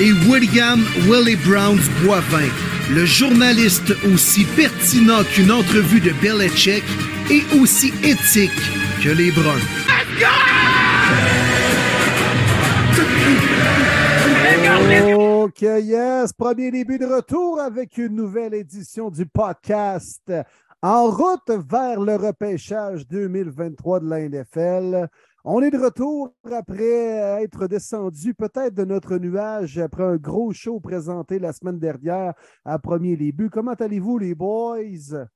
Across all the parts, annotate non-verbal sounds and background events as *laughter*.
Et William Willie Browns Boivin, le journaliste aussi pertinent qu'une entrevue de Belichick et aussi éthique que les Bruns. Ok, yes, premier début de retour avec une nouvelle édition du podcast en route vers le repêchage 2023 de la NFL. On est de retour après être descendu peut-être de notre nuage après un gros show présenté la semaine dernière à premier début. Comment allez-vous les boys?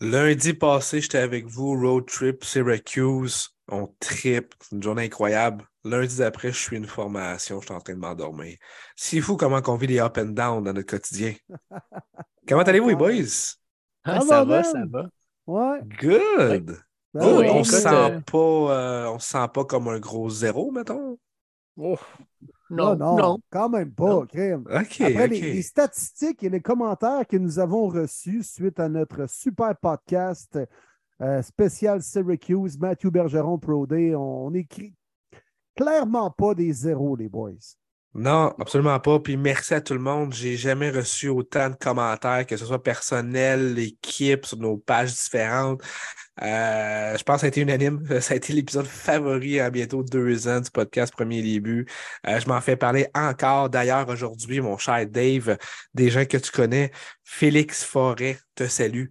Lundi passé, j'étais avec vous, road trip, Syracuse. On trip, c'est une journée incroyable. Lundi d'après, je suis une formation, je suis en train de m'endormir. C'est fou comment on vit les up and down dans notre quotidien. *laughs* comment allez-vous, les boys? Ah, ça va, ça va. Ouais. Good! Oui, on ne écoute, se sent euh, pas, euh, on sent pas comme un gros zéro, mettons. Oh, Non, non, quand même pas, crème. Après les, les statistiques et les commentaires que nous avons reçus suite à notre super podcast euh, spécial Syracuse, Matthew Bergeron Pro Day, on écrit clairement pas des zéros, les boys. Non, absolument pas. Puis merci à tout le monde. J'ai jamais reçu autant de commentaires, que ce soit personnel, l'équipe, sur nos pages différentes. Euh, je pense que ça a été unanime. *laughs* Ça a été l'épisode favori à bientôt deux ans du podcast Premier Début. Euh, je m'en fais parler encore. D'ailleurs, aujourd'hui, mon cher Dave, des gens que tu connais, Félix Forêt te salue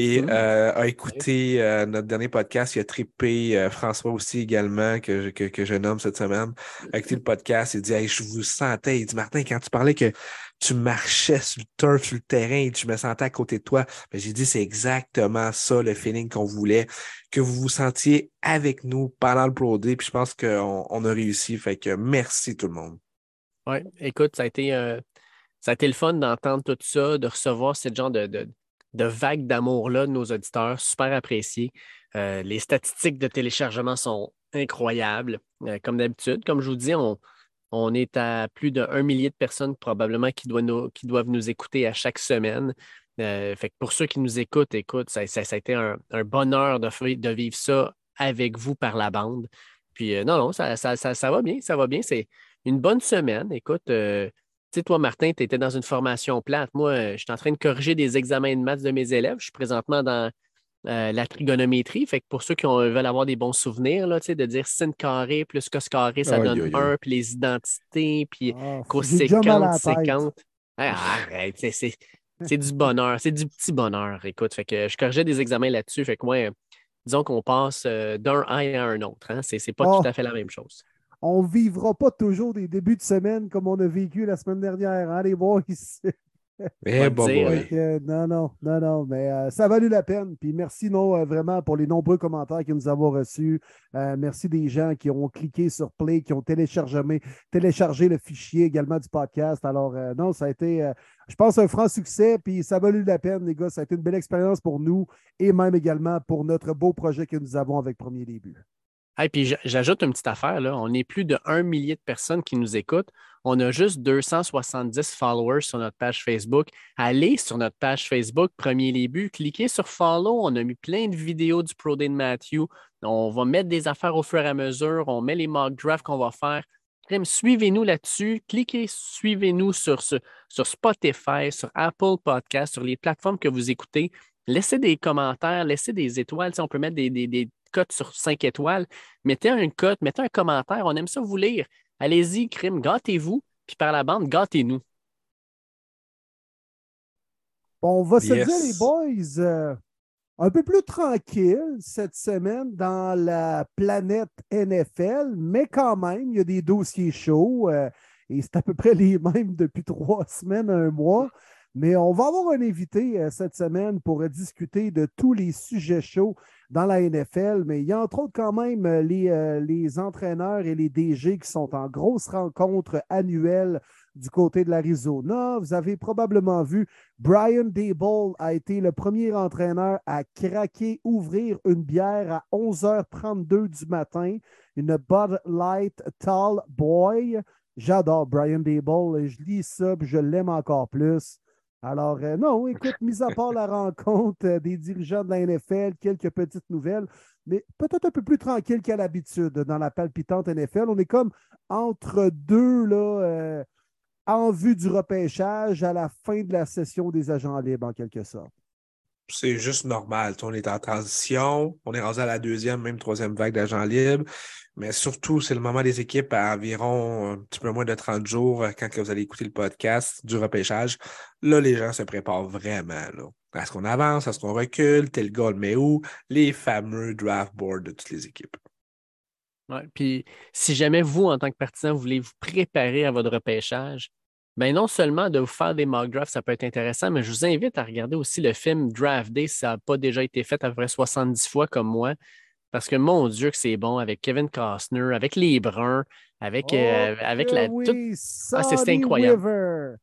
et Mm. euh, a écouté euh, notre dernier podcast. Il a trippé euh, François aussi également, que, je- que, que je nomme cette semaine a écouté le podcast, il dit Hey, je vous sentais. Il dit Martin, quand tu parlais que tu marchais sur le turf, sur le terrain, et tu me sentais à côté de toi, ben, j'ai dit c'est exactement ça le feeling qu'on voulait, que vous vous sentiez avec nous pendant le Pro Day. Puis je pense qu'on on a réussi. Fait que merci tout le monde. Ouais, écoute, ça a été, ça a été le fun d'entendre tout ça, de recevoir ce genre de, de, de vague d'amour-là de nos auditeurs, super apprécié. Euh, les statistiques de téléchargement sont incroyables, euh, comme d'habitude. Comme je vous dis, on, on est à plus d'un millier de personnes probablement qui doivent nous, qui doivent nous écouter à chaque semaine. Euh, fait que pour ceux qui nous écoutent, écoute, ça, ça- a été un, un bonheur de, de vivre ça avec vous par la bande. Puis euh, non, non, ça, ça, va bien, ça va bien. C'est une bonne semaine. Écoute, sais, toi, Martin, tu étais dans une formation plate. Moi, euh, je suis en train de corriger des examens de maths de mes élèves. Je suis présentement dans euh, la trigonométrie. Fait que pour ceux qui ont- veulent avoir des bons souvenirs, là, tu sais, de dire sin carré plus cos carré, ça donne aïe, aïe. 1, puis les identités, puis cos j'ai déjà mal à séquente. Ah, arrête, c'est- du bonheur, c'est du petit bonheur. Écoute, fait que je corrigeais des examens là-dessus. Fait que moi, disons qu'on passe euh, d'un A à un autre. Hein? C'est c'est pas Oh. tout à fait la même chose. On vivra pas toujours des débuts de semaine comme on a vécu la semaine dernière, hein, les boys? Eh, que, non, non, non, non, mais euh, ça a valu la peine. Puis merci non, euh, vraiment pour les nombreux commentaires que nous avons reçus. Euh, merci des gens qui ont cliqué sur Play, qui ont téléchargé, téléchargé le fichier également du podcast. Alors, euh, non, ça a été, euh, je pense, un franc succès. Puis ça a valu la peine, les gars. Ça a été une belle expérience pour nous et même également pour notre beau projet que nous avons avec Premier Début. Hey, puis j'ajoute une petite affaire. On est plus de 1 millier de personnes qui nous écoutent. On a juste 270 followers sur notre page Facebook. Allez sur notre page Facebook, Premier Début, cliquez sur Follow. On a mis plein de vidéos du Pro Day de Matthew. On va mettre des affaires au fur et à mesure. On met les mock drafts qu'on va faire. Suivez-nous là-dessus. Cliquez, suivez-nous sur, sur Spotify, sur Apple Podcast, sur les plateformes que vous écoutez. Laissez des commentaires, laissez des étoiles. Tu sais, on peut mettre des, des, des cotes sur 5 étoiles. Mettez un cote, mettez un commentaire. On aime ça vous lire. Allez-y, crime, gâtez-vous. Puis par la bande, gâtez-nous. Bon, on va se Yes. dire, les boys, euh, un peu plus tranquille cette semaine dans la planète NFL, mais quand même, il y a des dossiers chauds euh, et c'est à peu près les *laughs* mêmes depuis trois semaines, un mois. Mais on va avoir un invité euh, cette semaine pour discuter de tous les sujets chauds dans la NFL. Mais il y a entre autres quand même euh, les, euh, les entraîneurs et les DG qui sont en grosse rencontre annuelle du côté de l'Arizona. Vous avez probablement vu, Brian Dable a été le premier entraîneur à craquer, ouvrir une bière à 11h32 du matin, une Bud Light Tall Boy. J'adore Brian Dable. Je lis ça, puis je l'aime encore plus. Alors, euh, non, *laughs* écoute, mis à part la rencontre euh, des dirigeants de la NFL, quelques petites nouvelles, mais peut-être un peu plus tranquille qu'à l'habitude dans la palpitante NFL. On est comme entre deux, là, euh, en vue du repêchage à la fin de la session des agents libres, en quelque sorte. C'est juste normal. On est en transition. On est rendu à la deuxième, même troisième vague d'agents libres. Mais surtout, c'est le moment des équipes à environ un petit peu moins de 30 jours euh, quand vous allez écouter le podcast du repêchage. Là, les gens se préparent vraiment. Là. Est-ce qu'on avance? Est-ce qu'on recule? Tel goal, mais où? Les fameux draft boards de toutes les équipes. Ouais, puis si jamais vous, en tant que partisan, voulez vous préparer à votre repêchage, bien non seulement de vous faire des mock drafts, ça peut être intéressant, mais je vous invite à regarder aussi le film Draft Day si ça n'a pas déjà été fait à peu près 70 fois comme moi. Parce que mon Dieu, que c'est bon avec Kevin Costner, avec les Bruns, avec, euh, Oh, avec la. oui, toute- Ah, c'est- incroyable.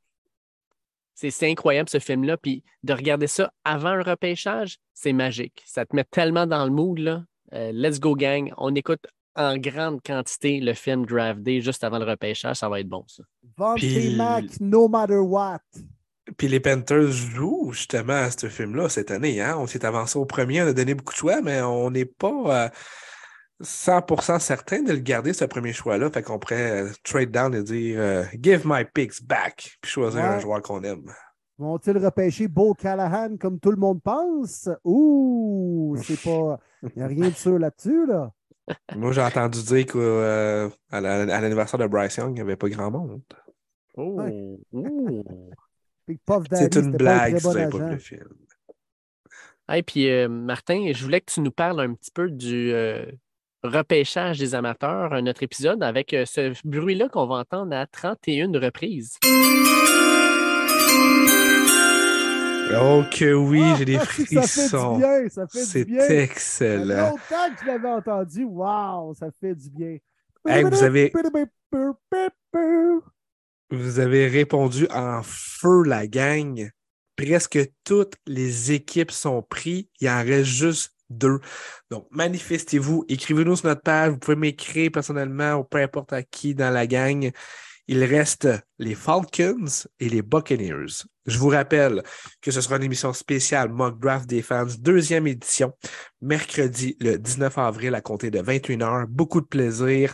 C'est incroyable ce film-là. Puis de regarder ça avant un repêchage, c'est magique. Ça te met tellement dans le mood. Là. Euh, let's go, gang. On écoute en grande quantité le film Draft Day juste avant le repêchage. Ça va être bon, ça. Puis- Mac, no matter what. Puis les Panthers jouent justement à ce film-là cette année. Hein? On s'est avancé au premier, on a donné beaucoup de choix, mais on n'est pas euh, 100% certain de le garder, ce premier choix-là. Fait qu'on pourrait euh, trade down et dire euh, Give my picks back, puis choisir un joueur qu'on aime. Vont-ils repêcher Bo Callahan comme tout le monde pense? Ouh, c'est *laughs* pas. Il n'y a rien de sûr là-dessus, là. Moi, j'ai entendu dire qu'à l'anniversaire de Bryce Young, il n'y avait pas grand monde. Oh! Ouais. Daddy, C'est une blague si pas le film. Et puis, euh, Martin, je voulais que tu nous parles un petit peu du euh, repêchage des amateurs, un autre épisode avec euh, ce bruit-là qu'on va entendre à 31 reprises. Oh que oui, Ah, j'ai des si, *laughs* Ça fait du frissons. bien, ça fait du C'est. Ça excellent. longtemps que je l'avais entendu. Wow, ça fait du bien. Hey, vous avez- Vous avez répondu en feu, la gang. Presque toutes les équipes sont prises. Il en reste juste deux. Donc, manifestez-vous. Écrivez-nous sur notre page. Vous pouvez m'écrire personnellement ou peu importe à qui dans la gang. Il reste les Falcons et les Buccaneers. Je vous rappelle que ce sera une émission spéciale Mock Draft des fans, deuxième édition, mercredi le 19 avril à compter de 21h. Beaucoup de plaisir.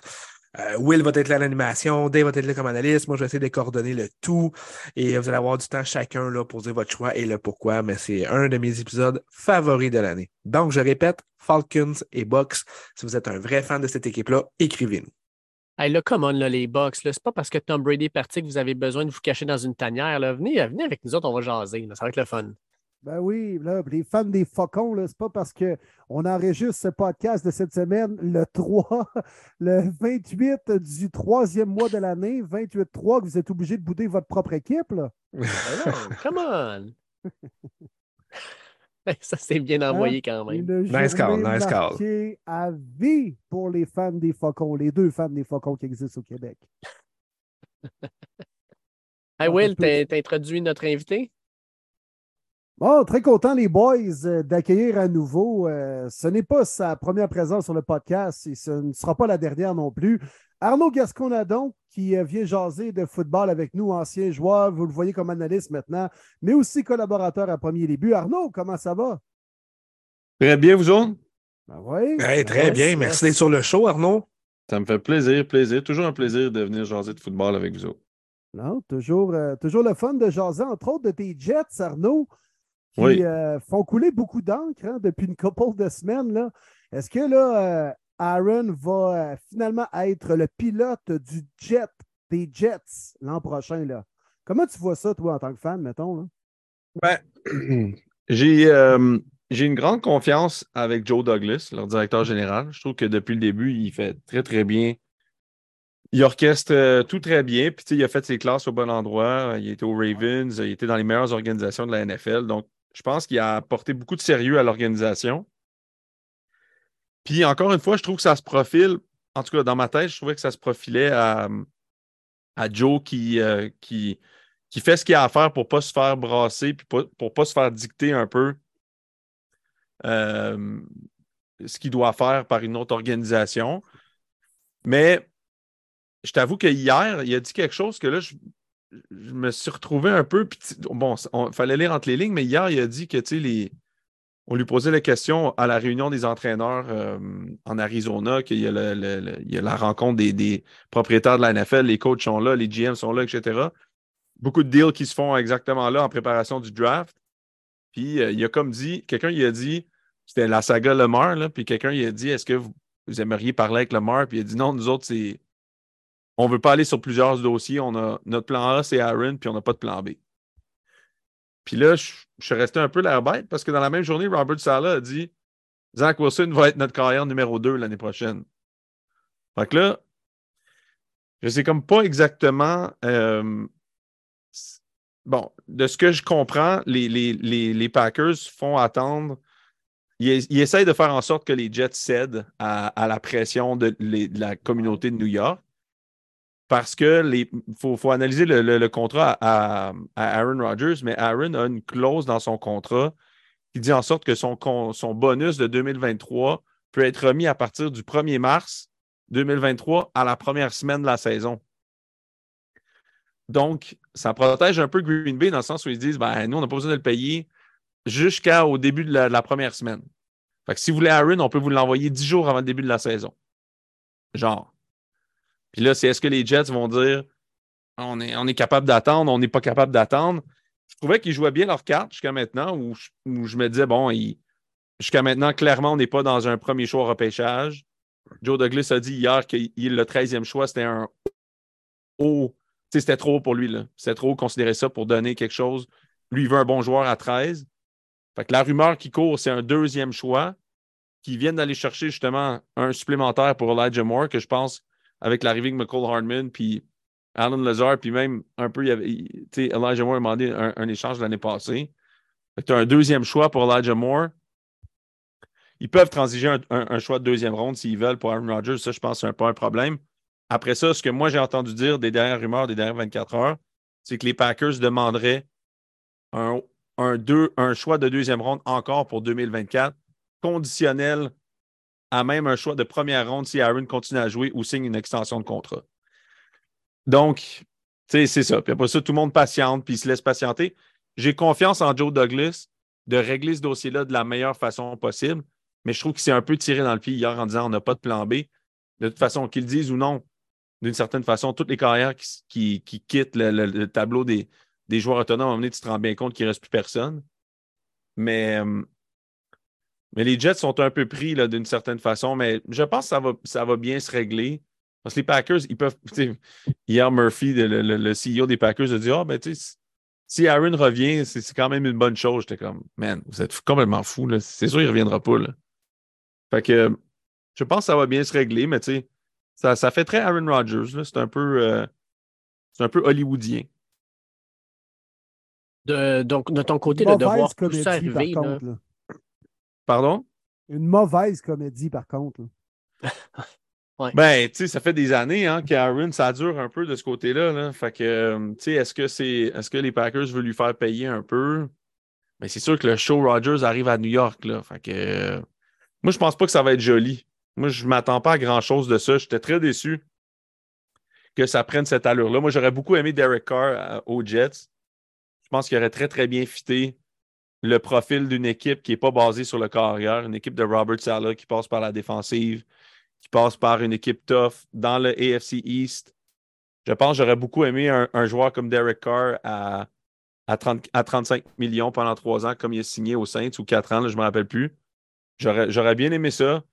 Euh, Will va être là à l'animation, Dave va être là comme analyste. Moi, je vais essayer de coordonner le tout. Et vous allez avoir du temps chacun là, pour dire votre choix et le pourquoi. Mais c'est un de mes épisodes favoris de l'année. Donc, je répète, Falcons et Bucks. Si vous êtes un vrai fan de cette équipe-là, écrivez-nous. Hey, là, come on, là, les Bucks. C'est pas parce que Tom Brady est parti que vous avez besoin de vous cacher dans une tanière. Là. Venez, venez avec nous autres, on va jaser. là. Ça va être le fun. Ben oui, là, les fans des Faucons, c'est pas parce qu'on enregistre ce podcast de cette semaine le 3, *laughs* le 28 du troisième mois de l'année, 28-3, que vous êtes obligé de bouder votre propre équipe. Là. Ben non, come on! *laughs* Ça, c'est bien envoyé quand même. Nice call, nice call. à vie pour les fans des Faucons, les deux fans des Faucons qui existent au Québec. *laughs* Hey, Will, t'as t'as introduit notre invité? Bon, très content, les boys, euh, d'accueillir à nouveau. euh, ce n'est pas sa première présence sur le podcast et ce ne sera pas la dernière non plus. Arnaud Gasconadon, qui euh, vient jaser de football avec nous, ancien joueur, vous le voyez comme analyste maintenant, mais aussi collaborateur à premier début. Arnaud, comment ça va? Très bien, vous autres? Ben oui. Hey, très Ouais, bien. Merci d'être sur le show, Arnaud. Ça me fait plaisir, plaisir. Toujours un plaisir de venir jaser de football avec vous autres. Non, toujours, euh, toujours le fun de jaser, entre autres, de tes Jets, Arnaud, qui Oui. euh, font couler beaucoup d'encre hein, depuis une couple de semaines. là. Est-ce que là, euh, Aaron va euh, finalement être le pilote du jet, des Jets l'an prochain? Là? Comment tu vois ça, toi, en tant que fan, mettons? Là? Ben, *clears throat* j'ai euh, j'ai une grande confiance avec Joe Douglas, leur directeur général. Je trouve que depuis le début, il fait très, très bien. Il orchestre euh, tout très bien. Puis, il a fait ses classes au bon endroit. Il était aux Ravens. Il était dans les meilleures organisations de la NFL. Donc, je pense qu'il a apporté beaucoup de sérieux à l'organisation. Puis, encore une fois, je trouve que ça se profile, en tout cas, dans ma tête, je trouvais que ça se profilait à, à Joe qui, euh, qui, qui fait ce qu'il a à faire pour ne pas se faire brasser puis pour ne pas se faire dicter un peu euh, ce qu'il doit faire par une autre organisation. Mais je t'avoue que hier, il a dit quelque chose que là, je, me suis retrouvé un peu. bon, il fallait lire entre les lignes, mais hier, il a dit que les, on lui posait la question à la réunion des entraîneurs euh, en Arizona, qu'il y, a la rencontre des, propriétaires de la NFL, les coachs sont là, les GM sont là, etc. Beaucoup de deals qui se font exactement là en préparation du draft. Puis euh, il a comme dit, quelqu'un il a dit, c'était la saga Lemar, puis quelqu'un il a dit Est-ce que vous, aimeriez parler avec Lemar? Puis il a dit non, nous autres. On ne veut pas aller sur plusieurs dossiers. On a, notre plan A, c'est Aaron, puis on n'a pas de plan B. Puis là, je, suis resté un peu l'air bête parce que dans la même journée, Robert Sala a dit Zach Wilson va être notre carrière numéro 2 l'année prochaine. Fait que là, je sais comme pas exactement. Euh, bon, de ce que je comprends, les, les, Packers font attendre. Ils, essayent de faire en sorte que les Jets cèdent à, la pression de, la communauté de New York parce que faut, analyser le, contrat à, Aaron Rodgers, mais Aaron a une clause dans son contrat qui dit en sorte que son, bonus de 2023 peut être remis à partir du 1er mars 2023 à la première semaine de la saison. Donc, ça protège un peu Green Bay dans le sens où ils disent ben, nous, on n'a pas besoin de le payer jusqu'au début de la, première semaine. Si vous voulez Aaron, on peut vous l'envoyer dix jours avant le début de la saison. Genre. Puis là, c'est est-ce que les Jets vont dire on est, capable d'attendre, on n'est pas capable d'attendre? Je trouvais qu'ils jouaient bien leur carte jusqu'à maintenant, où je, me disais, bon, jusqu'à maintenant, clairement, on n'est pas dans un premier choix repêchage. Joe Douglas a dit hier que le 13e choix, c'était un haut. C'était trop pour lui. C'était trop considérer ça pour donner quelque chose. Lui, il veut un bon joueur à 13. Fait que la rumeur qui court, c'est un deuxième choix qui viennent d'aller chercher justement un supplémentaire pour Elijah Moore, que je pense avec l'arrivée de McCall Hardman, puis Alan Lazar, puis même un peu, il y avait, Elijah Moore a demandé un, échange l'année passée. Tu as un deuxième choix pour Elijah Moore. Ils peuvent transiger un, choix de deuxième ronde s'ils veulent pour Aaron Rodgers. Ça, je pense que ce pas un problème. Après ça, ce que moi j'ai entendu dire des dernières rumeurs des dernières 24 heures, c'est que les Packers demanderaient un, un choix de deuxième ronde encore pour 2024, conditionnel à même un choix de première ronde si Aaron continue à jouer ou signe une extension de contrat. Donc, c'est ça. Puis après ça, tout le monde patiente, puis il se laisse patienter. J'ai confiance en Joe Douglas de régler ce dossier-là de la meilleure façon possible, mais je trouve qu'il s'est un peu tiré dans le pied hier en disant on n'a pas de plan B. De toute façon, qu'ils le disent ou non, d'une certaine façon, toutes les carrières qui, quittent le, tableau des, joueurs autonomes, à un moment tu te rends bien compte qu'il ne reste plus personne. Mais euh, mais les Jets sont un peu pris d'une certaine façon, mais je pense que ça va, ça va bien se régler. Parce que les Packers, ils peuvent. Hier, Murphy, le, CEO des Packers, a dit Ah, ben, tu sais, si Aaron revient, c'est quand même une bonne chose. J'étais comme, man, vous êtes complètement fou. C'est sûr qu'il ne reviendra pas. Là. Fait que je pense que ça va bien se régler, mais tu sais, ça, ça, fait très Aaron Rodgers. C'est un peu. Euh, c'est un peu hollywoodien. De, donc, de ton côté, de devoir tout ça arriver. Pardon? Une mauvaise comédie, par contre. Ben, tu sais, ça fait des années hein, qu'Aaron, ça dure un peu de ce côté-là. Fait que, euh, tu sais, est-ce que c'est est-ce que les Packers veulent lui faire payer un peu? Mais c'est sûr que le show Rogers arrive à New York. Là. Fait que, euh, moi, je pense pas que ça va être joli. Moi, je m'attends pas à grand-chose de ça. J'étais très déçu que ça prenne cette allure-là. Moi, j'aurais beaucoup aimé Derek Carr euh, aux Jets. Je pense qu'il aurait très, très bien fité le profil d'une équipe qui n'est pas basée sur le carrière, une équipe de Robert Sala qui passe par la défensive, qui passe par une équipe tough dans le AFC East. Je pense j'aurais beaucoup aimé un, joueur comme Derek Carr à, à, 35 millions pendant trois ans, comme il est signé au Saints, ou quatre ans, je ne me rappelle plus. J'aurais bien aimé ça.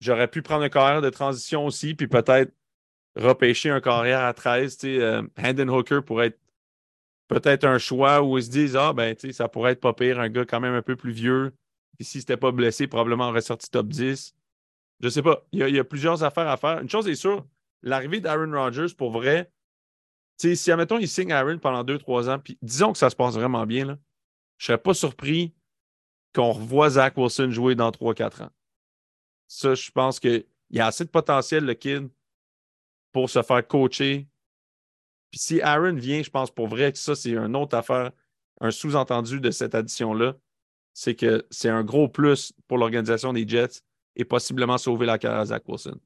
J'aurais pu prendre un carrière de transition aussi, puis peut-être repêcher un carrière à 13. Euh, Hendon Hooker pourrait être peut-être un choix où ils se disent Ah, ben, tu sais, ça pourrait être pas pire, un gars quand même un peu plus vieux. Puis s'il n'était pas blessé, probablement aurait sorti top 10. Je sais pas. Il y, a, plusieurs affaires à faire. Une chose est sûre, l'arrivée d'Aaron Rodgers, pour vrai, tu sais, si, admettons, il signe Aaron pendant 2-3 ans, puis disons que ça se passe vraiment bien, là, je serais pas surpris qu'on revoie Zach Wilson jouer dans 3-4 ans. Ça, je pense qu'il y a assez de potentiel, le kid, pour se faire coacher Puis si Aaron vient, je pense pour vrai que ça, c'est une autre affaire, un sous-entendu de cette addition-là. C'est que c'est un gros plus pour l'organisation des Jets et possiblement sauver la carrière à Zach Wilson.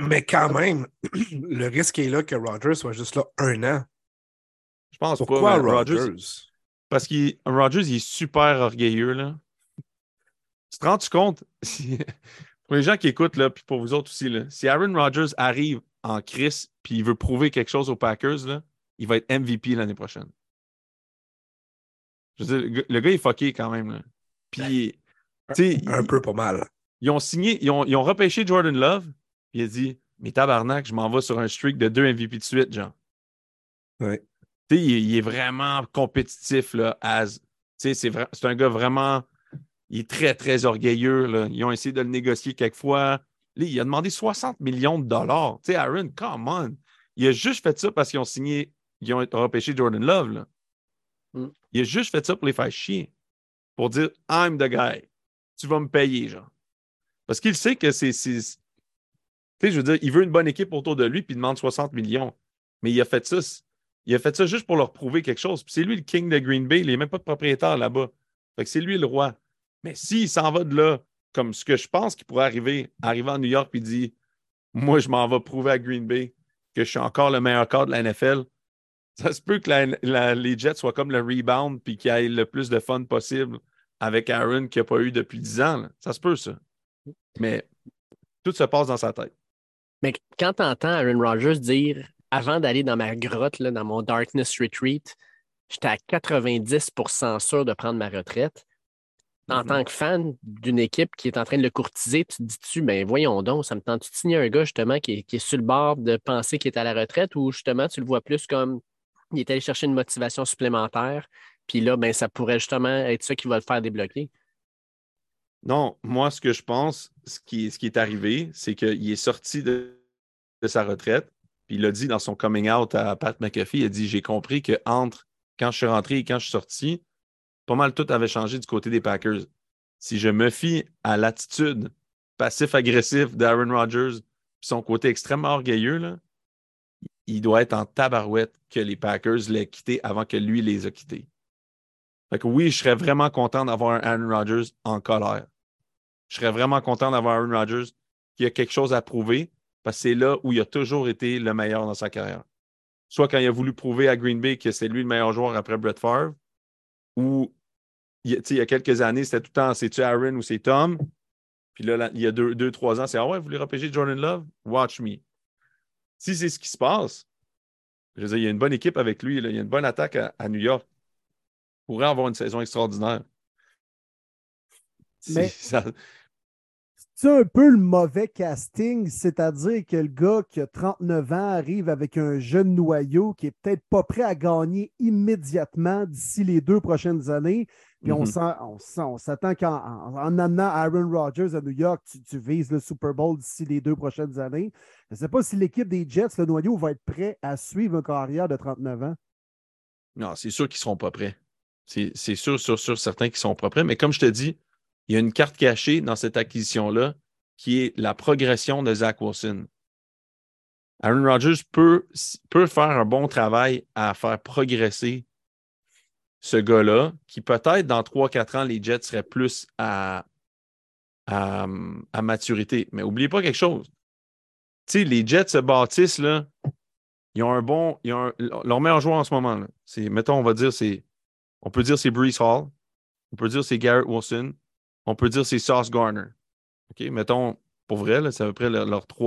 Mais quand même, *clears throat* le risque est là que Rogers soit juste là un an. Je pense Pourquoi pas. mais Rogers? Parce que Rogers, il est super orgueilleux. Là. Tu te rends-tu compte? si- *laughs* pour les gens qui écoutent, là, puis pour vous autres aussi, là, si Aaron Rodgers arrive en crise puis il veut prouver quelque chose aux Packers, là, il va être MVP l'année prochaine. Je veux dire, le gars- est fucké quand même. Là. Puis, Un peu pas mal. ils ont signé, ils ont, ils ont repêché Jordan Love, puis il a dit Mais tabarnak, je m'en vais sur un streak de deux MVP de suite, genre. Sais, il, est- il est vraiment compétitif, là, as. C'est un gars vraiment. Il est très, très orgueilleux, là. Ils ont essayé de le négocier quelquefois. Là, il a demandé 60 millions de dollars. Tu sais, Aaron, come on. Il a juste fait ça parce qu'ils ont signé, ils ont repêché Jordan Love, là. Mm. Il a juste fait ça pour les faire chier. Pour dire, I'm the guy. Tu vas me payer, genre. Parce qu'il sait que c'est. Tu sais, je veux dire, il veut une bonne équipe autour de lui, puis il demande 60 millions. Mais il a fait ça. Il a fait ça juste pour leur prouver quelque chose. Puis c'est lui le king de Green Bay. Il n'est même pas de propriétaire là-bas. Fait que c'est lui le roi. Mais s'il s'en va de là, comme ce que je pense qu'il pourrait arriver, arriver à New York puis dit Moi, je m'en vais prouver à Green Bay que je suis encore le meilleur corps de la NFL. Ça se peut que les Jets soient comme le rebound puis qu'il y le plus de fun possible avec Aaron qu'il n'y a pas eu depuis 10 ans. Ça se peut, ça. Mais tout se passe dans sa tête. Mais quand tu entends Aaron Rodgers dire avant d'aller dans ma grotte, là, dans mon Darkness Retreat, j'étais à 90% sûr de prendre ma retraite. En Mhm. tant que fan d'une équipe qui est en train de le courtiser, tu te dis-tu, ben voyons donc, ça me tente de signer un gars justement qui est, qui est sur le bord de penser qu'il est à la retraite ou justement tu le vois plus comme il est allé chercher une motivation supplémentaire, puis là, ben, ça pourrait justement être ça qui va le faire débloquer? Non, moi, ce que je pense, ce qui, ce qui est arrivé, c'est qu'il est sorti de, de sa retraite, puis il a dit dans son coming out à Pat McAfee, il a dit J'ai compris que entre quand je suis rentré et quand je suis sorti, pas mal tout avait changé du côté des Packers. Si je me fie à l'attitude passif-agressif d'Aaron Rodgers, son côté extrêmement orgueilleux, là, il doit être en tabarouette que les Packers l'aient quitté avant que lui les a quittés. Fait que oui, je serais vraiment content d'avoir un Aaron Rodgers en colère. Je serais vraiment content d'avoir Aaron Rodgers qui a quelque chose à prouver parce que c'est là où il a toujours été le meilleur dans sa carrière. Soit quand il a voulu prouver à Green Bay que c'est lui le meilleur joueur après Brett Favre, ou il, y a- tu sais, il y a quelques années, c'était tout le temps c'est-tu Aaron ou c'est Tom? Puis là, il y a deux, deux, trois ans, c'est Ah ouais, vous voulez repêcher Jordan Love? Watch me. Si c'est ce qui se passe, je veux dire, il y a une bonne équipe avec lui, là. il y a une bonne attaque à, à New York. Il pourrait avoir une saison extraordinaire. Mais- C'est- *laughs* ça- C'est un peu le mauvais casting, c'est-à-dire que le gars qui a 39 ans arrive avec un jeune noyau qui est peut-être pas prêt à gagner immédiatement d'ici les deux prochaines années. Puis on Mhm. sent- on sent- on s'attend qu'en en, en amenant Aaron Rodgers à New York, tu, tu vises le Super Bowl d'ici les deux prochaines années. Je ne sais pas si l'équipe des Jets, le noyau, va être prêt à suivre un carrière de 39 ans. Non, c'est sûr qu'ils ne seront pas prêts. C'est sûr, sûr, sûr, certains qu'ils sont pas prêts. Mais comme je te dis, il y a une carte cachée dans cette acquisition-là qui est la progression de Zach Wilson. Aaron Rodgers peut, peut faire un bon travail à faire progresser ce gars-là, qui peut-être dans 3-4 ans, les Jets seraient plus à, à, maturité. Mais n'oubliez pas quelque chose. Tu sais, les Jets se bâtissent, ils ont un bon. Leur meilleur joueur en ce moment, c'est, mettons, on va dire, c'est. On peut dire c'est Brees Hall. On peut dire c'est Garrett Wilson. On peut dire c'est Sauce Garner. OK? Mettons, pour vrai, c'est à peu près leur,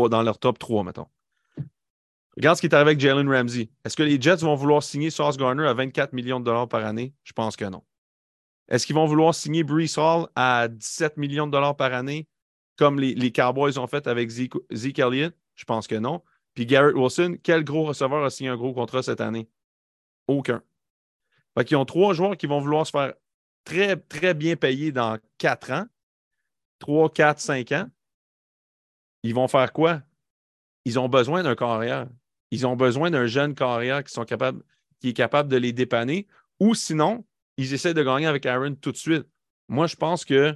dans leur top 3, mettons. Regarde ce qui est arrivé avec Jalen Ramsey. Est-ce que les Jets vont vouloir signer Sauce Garner à 24 millions de dollars par année? Je pense que non. Est-ce qu'ils vont vouloir signer Brees Hall à 17 millions de dollars par année, comme les, Cowboys ont fait avec Zeke, Zeke Elliott? Je pense que non. Puis Garrett Wilson, quel gros receveur a signé un gros contrat cette année? Aucun. Fait qu'ils ont trois joueurs qui vont vouloir se faire très, très bien payer dans quatre ans, trois, quatre, cinq ans. Ils vont faire quoi? Ils ont besoin d'un carrière. Ils ont besoin d'un jeune carrière qui, sont capables, qui est capable de les dépanner. Ou sinon, ils essaient de gagner avec Aaron tout de suite. Moi, je pense que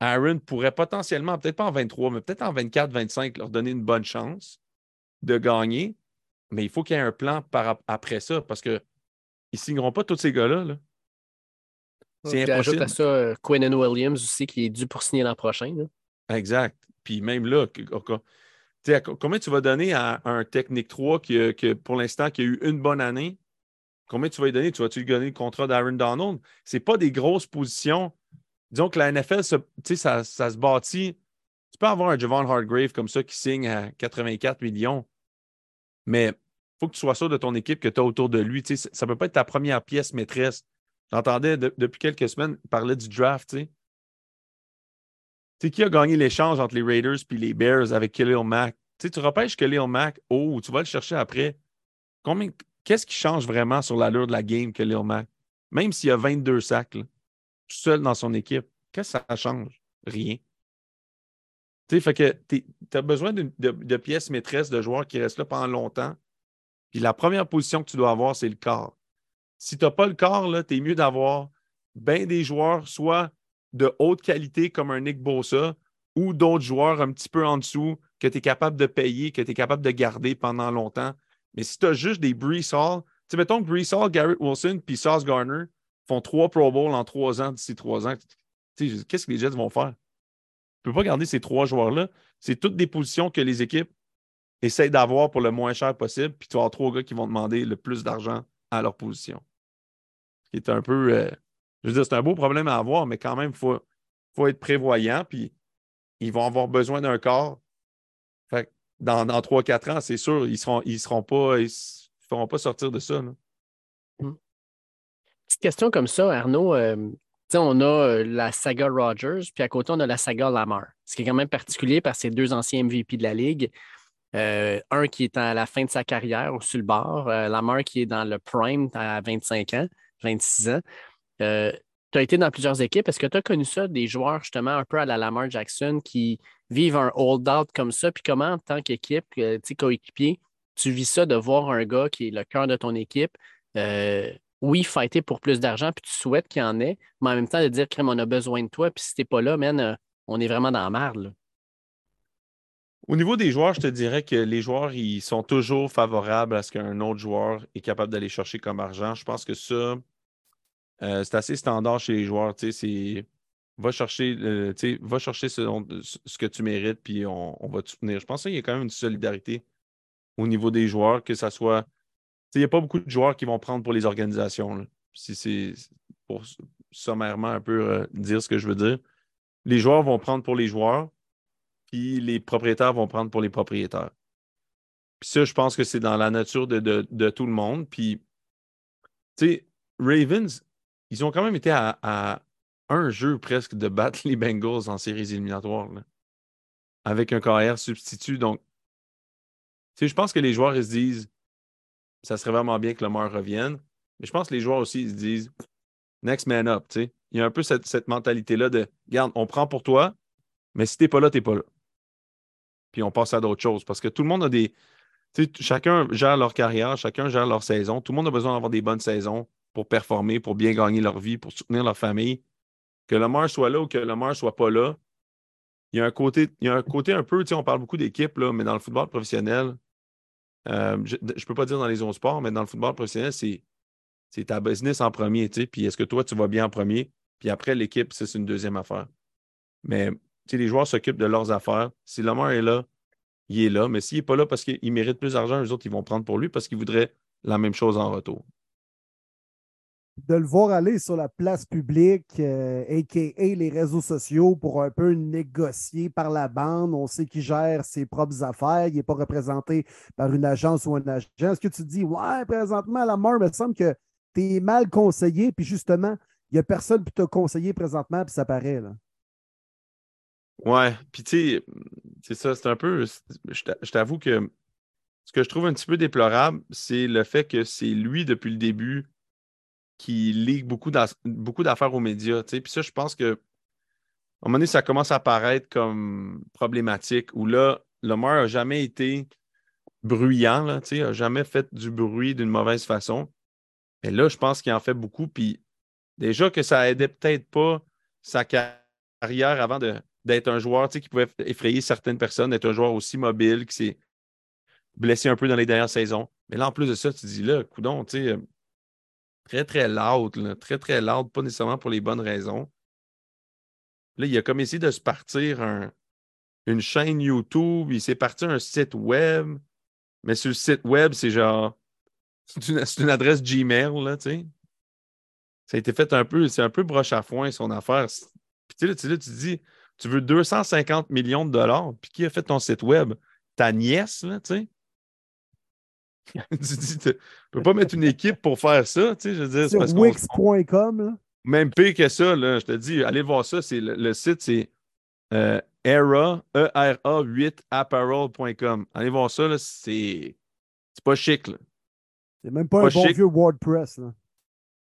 Aaron pourrait potentiellement, peut-être pas en 23, mais peut-être en 24, 25, leur donner une bonne chance de gagner. Mais il faut qu'il y ait un plan par, après ça parce qu'ils ne signeront pas tous ces gars-là. Là. C'est impossible. à ça euh, Quinn Williams aussi qui est dû pour signer l'an prochain. Exact. Puis même là, combien tu vas donner à un Technique 3 qui, pour l'instant qui a eu une bonne année? Combien tu vas lui donner? Tu vas-tu lui donner le contrat d'Aaron Donald? Ce pas des grosses positions. Disons que la NFL, ça, ça, se bâtit. Tu peux avoir un Javon Hardgrave comme ça qui signe à 84 millions, mais il faut que tu sois sûr de ton équipe que tu as autour de lui. Ça ne peut pas être ta première pièce maîtresse. J'entendais depuis quelques semaines parler du draft. Sais, qui a gagné l'échange entre les Raiders et les Bears avec Khalil Mack? Tu, tu repêches Khalil Mack, oh, tu vas le chercher après. Combien, qu'est-ce qui change vraiment sur l'allure de la game Khalil Mack? Même s'il y a 22 sacs, tout seul dans son équipe, qu'est-ce que ça change? Rien. Tu fait que tu as besoin de, de, pièces maîtresses de joueurs qui restent là pendant longtemps. Puis la première position que tu dois avoir, c'est le corps. Si tu n'as pas le corps, tu es mieux d'avoir bien des joueurs, soit de haute qualité comme un Nick Bosa, ou d'autres joueurs un petit peu en dessous que tu es capable de payer, que tu es capable de garder pendant longtemps. Mais si tu as juste des Brees Hall, tu mettons que Brees Hall, Garrett Wilson puis Sauce Garner font trois Pro Bowl en trois ans d'ici trois ans, qu'est-ce que les Jets vont faire? Tu ne peux pas garder ces trois joueurs-là. C'est toutes des positions que les équipes essayent d'avoir pour le moins cher possible, puis tu vas avoir trois gars qui vont demander le plus d'argent à leur position. Ce qui est un peu. Euh, je veux dire, c'est un beau problème à avoir, mais quand même, il faut, être prévoyant, puis ils vont avoir besoin d'un corps. Dans, dans 3-4 ans, c'est sûr, ils ne seront, ils feront pas sortir de ça. Mmh. Petite question comme ça, Arnaud. Euh, on a euh, la saga Rogers, puis à côté, on a la saga Lamar. Ce qui est quand même particulier parce que c'est deux anciens MVP de la Ligue. Euh, un qui est à la fin de sa carrière ou sur le bord, Lamar qui est dans le prime à 25 ans, 26 ans. Tu as été dans plusieurs équipes. Est-ce que tu as connu ça, des joueurs justement un peu à la Lamar Jackson qui vivent un hold-out comme ça? Puis comment, en tant qu'équipe, coéquipier, tu vis ça de voir un gars qui est le cœur de ton équipe oui, fighter pour plus d'argent, puis tu souhaites qu'il y en ait, mais en même temps de dire, crème, on a besoin de toi, puis si t'es pas là, man, euh, on est vraiment dans la merde. Au niveau des joueurs, je te dirais que les joueurs, ils sont toujours favorables à ce qu'un autre joueur est capable d'aller chercher comme argent. Je pense que ça, euh, c'est assez standard chez les joueurs. C'est va chercher, euh, va chercher ce, ce, que tu mérites, puis on, va te soutenir. Je pense qu'il y a quand même une solidarité au niveau des joueurs, que ce soit il n'y a pas beaucoup de joueurs qui vont prendre pour les organisations. Si c'est pour sommairement un peu euh, dire ce que je veux dire. Les joueurs vont prendre pour les joueurs, puis les propriétaires vont prendre pour les propriétaires. Puis ça, je pense que c'est dans la nature de, tout le monde. Puis, tu sais, Ravens, ils ont quand même été à, un jeu presque de battre *laughs* les Bengals en séries éliminatoires, avec un carrière substitut. Donc, je pense que les joueurs, ils se disent, ça serait vraiment bien que Lamar revienne. Mais je pense que les joueurs aussi se disent next man up. Il y a un peu cette, mentalité-là de regarde, on prend pour toi, mais si t'es pas là, t'es pas là. Puis on passe à d'autres choses. Parce que tout le monde a des. Chacun gère leur carrière, chacun gère leur saison. Tout le monde a besoin d'avoir des bonnes saisons pour performer, pour bien gagner leur vie, pour soutenir leur famille. Que Lamar soit là ou que Lamar soit pas là, il y a un côté, il y a un côté un peu, on parle beaucoup d'équipe, mais dans le football professionnel, euh, je ne peux pas dire dans les autres sports, mais dans le football professionnel, c'est, ta business en premier. Puis est-ce que toi, tu vas bien en premier? Puis après, l'équipe, c'est une deuxième affaire. Mais les joueurs s'occupent de leurs affaires. Si Lamar est là, il est là. Mais s'il n'est pas là parce qu'il mérite plus d'argent, les autres, ils vont prendre pour lui parce qu'ils voudraient la même chose en retour de le voir aller sur la place publique, a.k.a. Euh, les réseaux sociaux, pour un peu négocier par la bande. On sait qu'il gère ses propres affaires. Il n'est pas représenté par une agence ou un agent. Est-ce que tu dis, ouais, présentement, la mort, il me semble que tu es mal conseillé, puis justement, il n'y a personne qui t'a conseillé présentement, puis ça paraît. Là. Ouais, puis tu sais, c'est ça, c'est un peu. Je t'avoue que ce que je trouve un petit peu déplorable, c'est le fait que c'est lui, depuis le début, qui ligue beaucoup d'affaires aux médias. Puis ça, je pense que à un moment donné, ça commence à apparaître comme problématique où là, Lamar n'a jamais été bruyant, là, n'a jamais fait du bruit d'une mauvaise façon. Et là, je pense qu'il en fait beaucoup. Puis déjà que ça aidait peut-être pas sa carrière avant d'être un joueur qui pouvait effrayer certaines personnes, d'être un joueur aussi mobile, qui blessé un peu dans les dernières saisons. Mais là, en plus de ça, tu dis là, coudon, tu sais, très, très loud, très, très loud, pas nécessairement pour les bonnes raisons. Là, il a comme essayé de se partir un- une chaîne YouTube, il s'est parti un site web, mais sur le site web, c'est genre, c'est une, adresse Gmail, là, tu sais. Ça a été fait un peu, c'est un peu broche à foin, son affaire. Puis tu sais, là, tu, dis, tu veux 250 millions de dollars, puis qui a fait ton site web? Ta nièce, là, tu sais? *laughs* tu dis, tu peux pas mettre une équipe pour faire ça, tu sais, je veux dire, Sur Wix.com, même pire que ça, là, je te dis, allez voir ça. C'est le, le site, c'est euh, era, E-R-A 8 apparel.com. Allez voir ça, là, c'est c'est pas chic. Là. C'est même pas, Pas un bon chic. vieux WordPress, là.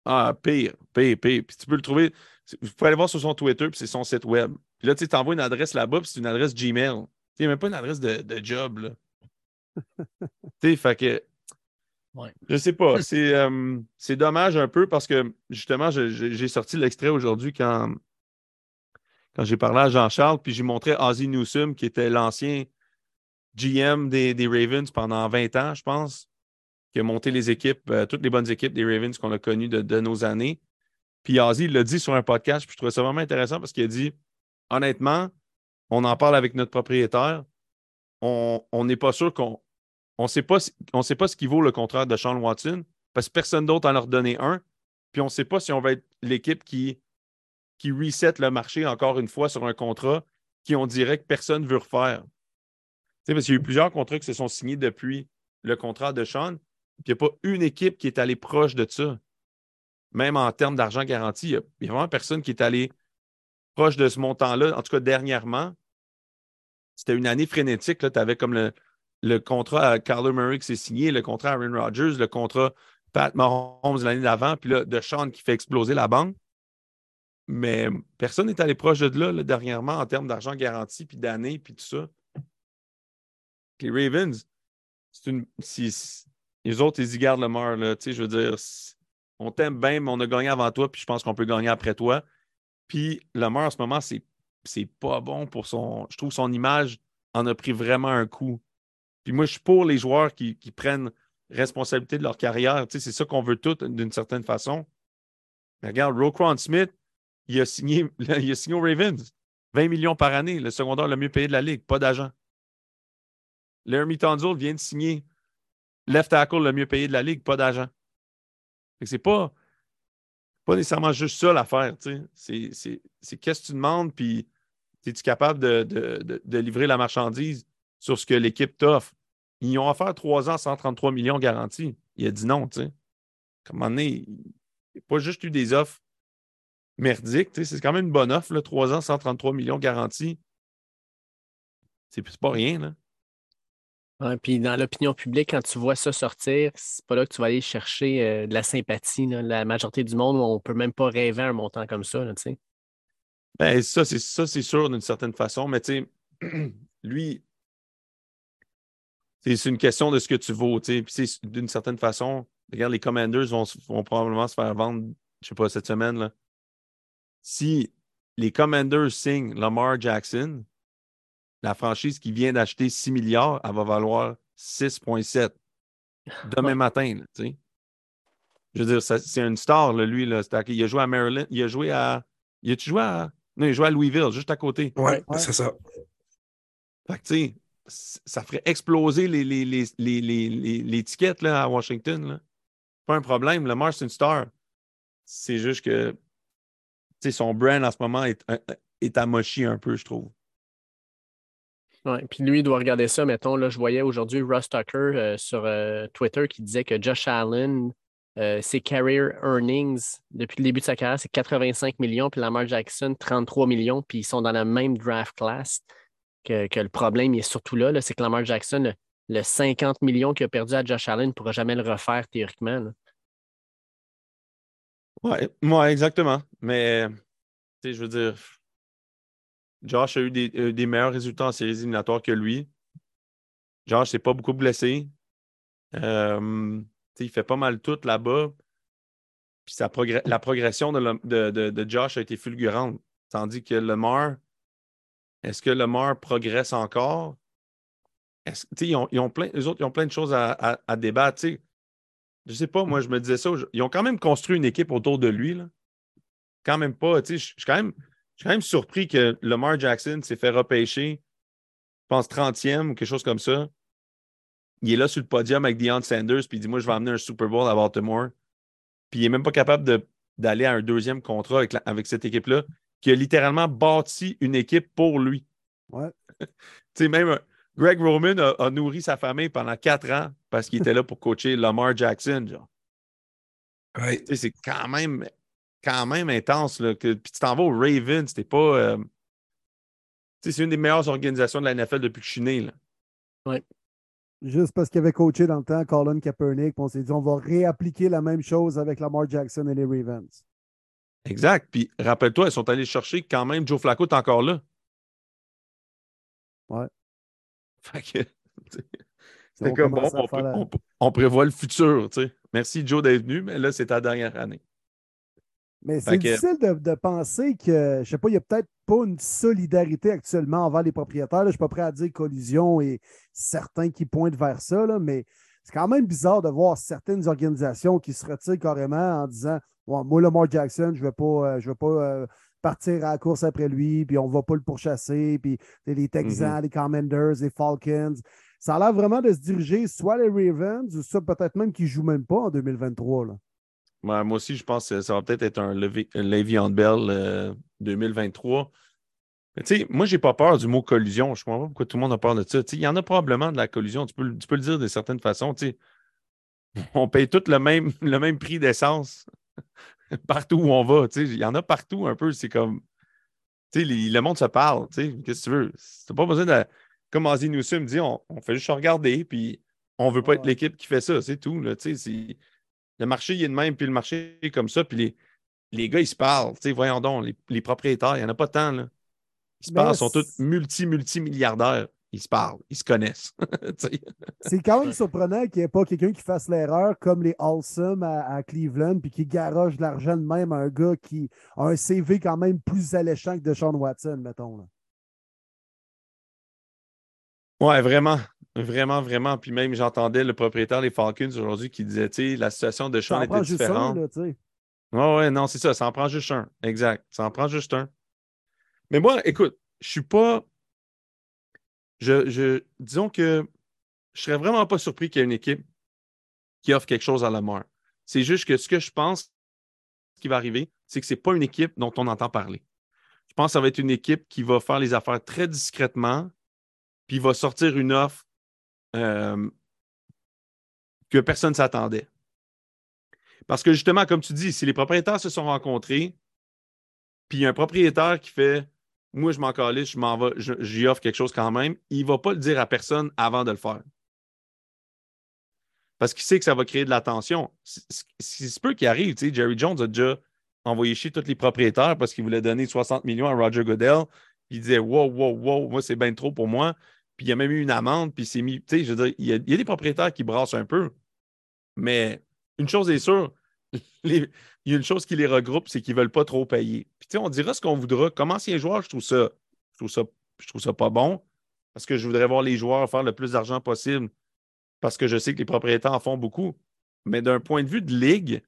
Ah, pire, pire, pire. Puis tu peux le trouver. Vous pouvez aller voir sur son Twitter, puis c'est son site web. Puis là, tu envoies une adresse là-bas, puis c'est une adresse Gmail. Il n'y a même pas une adresse de, de job. Là. *laughs* tu sais, fait que. Ouais. Je sais pas. *laughs* C'est euh, c'est dommage un peu parce que justement, j'ai sorti l'extrait aujourd'hui quand, quand j'ai parlé à Jean-Charles, puis j'ai montré Ozzy Newsome, qui était l'ancien GM des, des Ravens pendant 20 ans, je pense, qui a monté les équipes, euh, toutes les bonnes équipes des Ravens qu'on a connues de, de nos années. Puis Ozzy, il l'a dit sur un podcast, puis je trouvais ça vraiment intéressant parce qu'il a dit honnêtement, on en parle avec notre propriétaire, on on n'est pas sûr qu'on on ne sait pas ce qui vaut le contrat de Sean Watson parce que personne d'autre en a redonné un. Puis on ne sait pas si on va être l'équipe qui, qui reset le marché encore une fois sur un contrat qui on dirait que personne ne veut refaire. Tu sais, parce qu'il y a eu plusieurs contrats qui se sont signés depuis le contrat de Sean. Puis il n'y a pas une équipe qui est allée proche de ça. Même en termes d'argent garanti, il n'y a vraiment personne qui est allé proche de ce montant-là. En tout cas, dernièrement, c'était une année frénétique. Tu avais comme le, le contrat à Kyler Murray qui s'est signé, le contrat à Aaron Rodgers, le contrat Pat Mahomes l'année d'avant, puis là, de Sean qui fait exploser la banque. Mais personne n'est allé proche de là, dernièrement en termes d'argent garanti, puis d'années, puis tout ça. Les Ravens, c'est une. les autres, ils y gardent le mort, là. Je veux dire, on t'aime bien, mais on a gagné avant toi, puis je pense qu'on peut gagner après toi. Puis Lamar, en ce moment, c'est pas bon pour son. Je trouve son image en a pris vraiment un coup. Puis moi, je suis pour les joueurs qui, qui prennent responsabilité de leur carrière. C'est ça qu'on veut tous d'une certaine façon. Mais regarde, Roquan Smith, il a signé, *laughs* il a signé aux Ravens. 20 millions par année, le secondaire le mieux payé de la ligue, pas d'agent. Laramie Tunzel vient de signer left tackle le mieux payé de la ligue, pas d'agent. C'est pas, pas nécessairement juste ça l'affaire. C'est, qu'est-ce que tu demandes, puis es-tu capable de- de- de livrer la marchandise sur ce que l'équipe t'offre? Ils ont offert 3 ans, 133 millions garantis. Il a dit non, tu sais. Comme un moment donné, il n'y a pas juste eu des offres merdiques, tu sais. C'est quand même une bonne offre, là, 3 ans, 133 millions garantis. C'est pas rien, là. Ouais, puis dans l'opinion publique, quand tu vois ça sortir, c'est pas là que tu vas aller chercher euh, de la sympathie. là. La majorité du monde, on peut même pas rêver un montant comme ça. Tu sais. Ben, ça, c'est ça, c'est sûr d'une certaine façon, mais tu sais, *clears throat* lui, c'est une question de ce que tu vaux, tu sais. Puis c'est d'une certaine façon, regarde, les Commanders vont, probablement se faire vendre, je sais pas, cette semaine, là. Si les Commanders signent Lamar Jackson, la franchise qui vient d'acheter 6 milliards, elle va valoir 6,7 *laughs* demain matin, là, tu sais. Je veux dire, c'est une star, là, lui. Là. Qu'il a joué à Maryland, il a joué à. Il a-tu joué à. Non, il a joué à Louisville, juste à côté. Ouais, Ouais. c'est ça. Fait que, tu sais, ça ferait exploser les, les, les, les, les, tickets là, à Washington. Là. Pas un problème. Le Mars, c'est une star. C'est juste que son brand en ce moment est, est amochi un peu, je trouve. Ouais, puis lui, il doit regarder ça. Mettons, là, je voyais aujourd'hui Russ Tucker euh, sur euh, Twitter qui disait que Josh Allen, euh, ses career earnings depuis le début de sa carrière, c'est 85 millions, puis Lamar Jackson, 33 millions, puis ils sont dans la même draft class. Que, le problème est surtout là, c'est que Lamar Jackson, le, le 50 millions qu'il a perdu à Josh Allen ne pourra jamais le refaire théoriquement. là. Ouais, ouais, exactement. Mais, je veux dire, Josh a eu des, euh, des meilleurs résultats en séries éliminatoires que lui. Josh s'est pas beaucoup blessé. Euh, il fait pas mal tout là-bas. La progression de, de, Josh a été fulgurante. Tandis que Lemar, est-ce que Lemar progresse encore? ils, ont, ils, ont plein, eux autres, ils ont plein de choses à, débattre. Je Je sais pas, moi, je me disais ça. Ils ont quand même construit une équipe autour de lui. Quand même pas. Je suis quand même, quand même surpris que Lamar Jackson s'est fait repêcher, je pense, 30e ou quelque chose comme ça. Il est là sur le podium avec Deion Sanders, puis il dit Moi, je vais amener un Super Bowl à Baltimore. Puis il n'est même pas capable d'aller à un deuxième contrat avec, avec cette équipe-là, qui a littéralement bâti une équipe pour lui. Ouais. *laughs* tu sais, même Greg Roman a, nourri sa famille pendant quatre ans parce qu'il était là pour coacher Lamar Jackson. Genre. Ouais. C'est quand même, quand même intense. Là, que, puis tu t'en vas au Ravens, c'était pas. Euh, c'est une des meilleures organisations de la NFL depuis que je suis né. Là. Ouais. Juste parce qu'il avait coaché dans le temps Colin Kaepernick, on s'est dit on va réappliquer la même chose avec Lamar Jackson et les Ravens. Exact. Puis rappelle-toi, ils sont allés chercher quand même Joe Flacco est encore là. Ouais. Fait que. *laughs* C'est comme bon, on, prévoit le futur. Merci Joe d'être venu, mais là, c'est ta dernière année. Mais c'est difficile de, penser que, je sais pas, il n'y a peut-être pas une solidarité actuellement envers les propriétaires. je ne suis pas prêt à dire collusion et certains qui pointent vers ça, là, mais c'est quand même bizarre de voir certaines organisations qui se retirent carrément en disant Moi, Lamar Jackson, je ne vais pas, euh, je vais pas euh, partir à la course après lui, puis on ne va pas le pourchasser, puis les Texans, mm-hmm. les Commanders, les Falcons. Ça a l'air vraiment de se diriger soit les Ravens ou ça peut-être même qu'ils ne jouent même pas en 2023. Là. moi aussi, je pense que ça va peut-être être un Le'Veon Bell 2023. Euh, Mais tu sais, moi, j'ai pas peur du mot collusion. Je ne comprends pas pourquoi tout le monde a peur de ça. Il y en a probablement de la collusion. Tu peux, tu peux le dire de certaines façons. On paye tous le même, le même prix d'essence *laughs* partout où on va. Il y en a partout un peu. C'est comme. le monde se parle. Qu'est-ce que tu veux? Tu pas besoin de. Comme Ozzy Newsom dit, on, fait juste regarder, puis on ne veut pas être l'équipe qui fait ça. C'est tout. Là, le marché, il est de même, puis le marché est comme ça, puis les, les gars, ils se parlent. voyons donc, les, propriétaires, il n'y en a pas tant. Là. Ils se parlent, ils sont tous multi, multi-milliardaires ils se parlent, ils se connaissent. *laughs* c'est quand même surprenant qu'il n'y ait pas quelqu'un qui fasse l'erreur comme les Awesome à, Cleveland puis qui garoche de l'argent de même à un gars qui a un CV quand même plus alléchant que de Sean Watson, mettons. Là. Ouais, vraiment. Vraiment, vraiment. Puis même, j'entendais le propriétaire des Falcons aujourd'hui qui disait, tu sais, la situation de Sean était différente. Oui, ouais, ouais, non, c'est ça. Ça en prend juste un. Exact. Ça en prend juste un. Mais moi, écoute, je suis pas je, disons que je serais vraiment pas surpris qu'il y ait une équipe qui offre quelque chose à la mort. C'est juste que ce que je pense qui va arriver, c'est que ce n'est pas une équipe dont on entend parler. Je pense que ça va être une équipe qui va faire les affaires très discrètement, puis va sortir une offre euh, que personne ne s'attendait. Parce que justement, comme tu dis, si les propriétaires se sont rencontrés, puis il y a un propriétaire qui fait moi, je m'en calisse, je m'en vais, j'y offre quelque chose quand même. Il ne va pas le dire à personne avant de le faire. Parce qu'il sait que ça va créer de la tension. C'est peu qui arrive. Jerry Jones a déjà envoyé chier tous les propriétaires parce qu'il voulait donner 60 millions à Roger Goodell. Il disait Wow, wow, wow, moi, c'est bien trop pour moi. Puis il y a même eu une amende, puis c'est mis. Je veux dire, il y, a, il y, a, des propriétaires qui brassent un peu. Mais une chose est sûre, il y a une chose qui les regroupe, c'est qu'ils ne veulent pas trop payer. Puis, on dira ce qu'on voudra. Comme ancien joueur, je trouve ça, je trouve ça, je trouve ça pas bon parce que je voudrais voir les joueurs faire le plus d'argent possible parce que je sais que les propriétaires en font beaucoup. Mais d'un point de vue de ligue,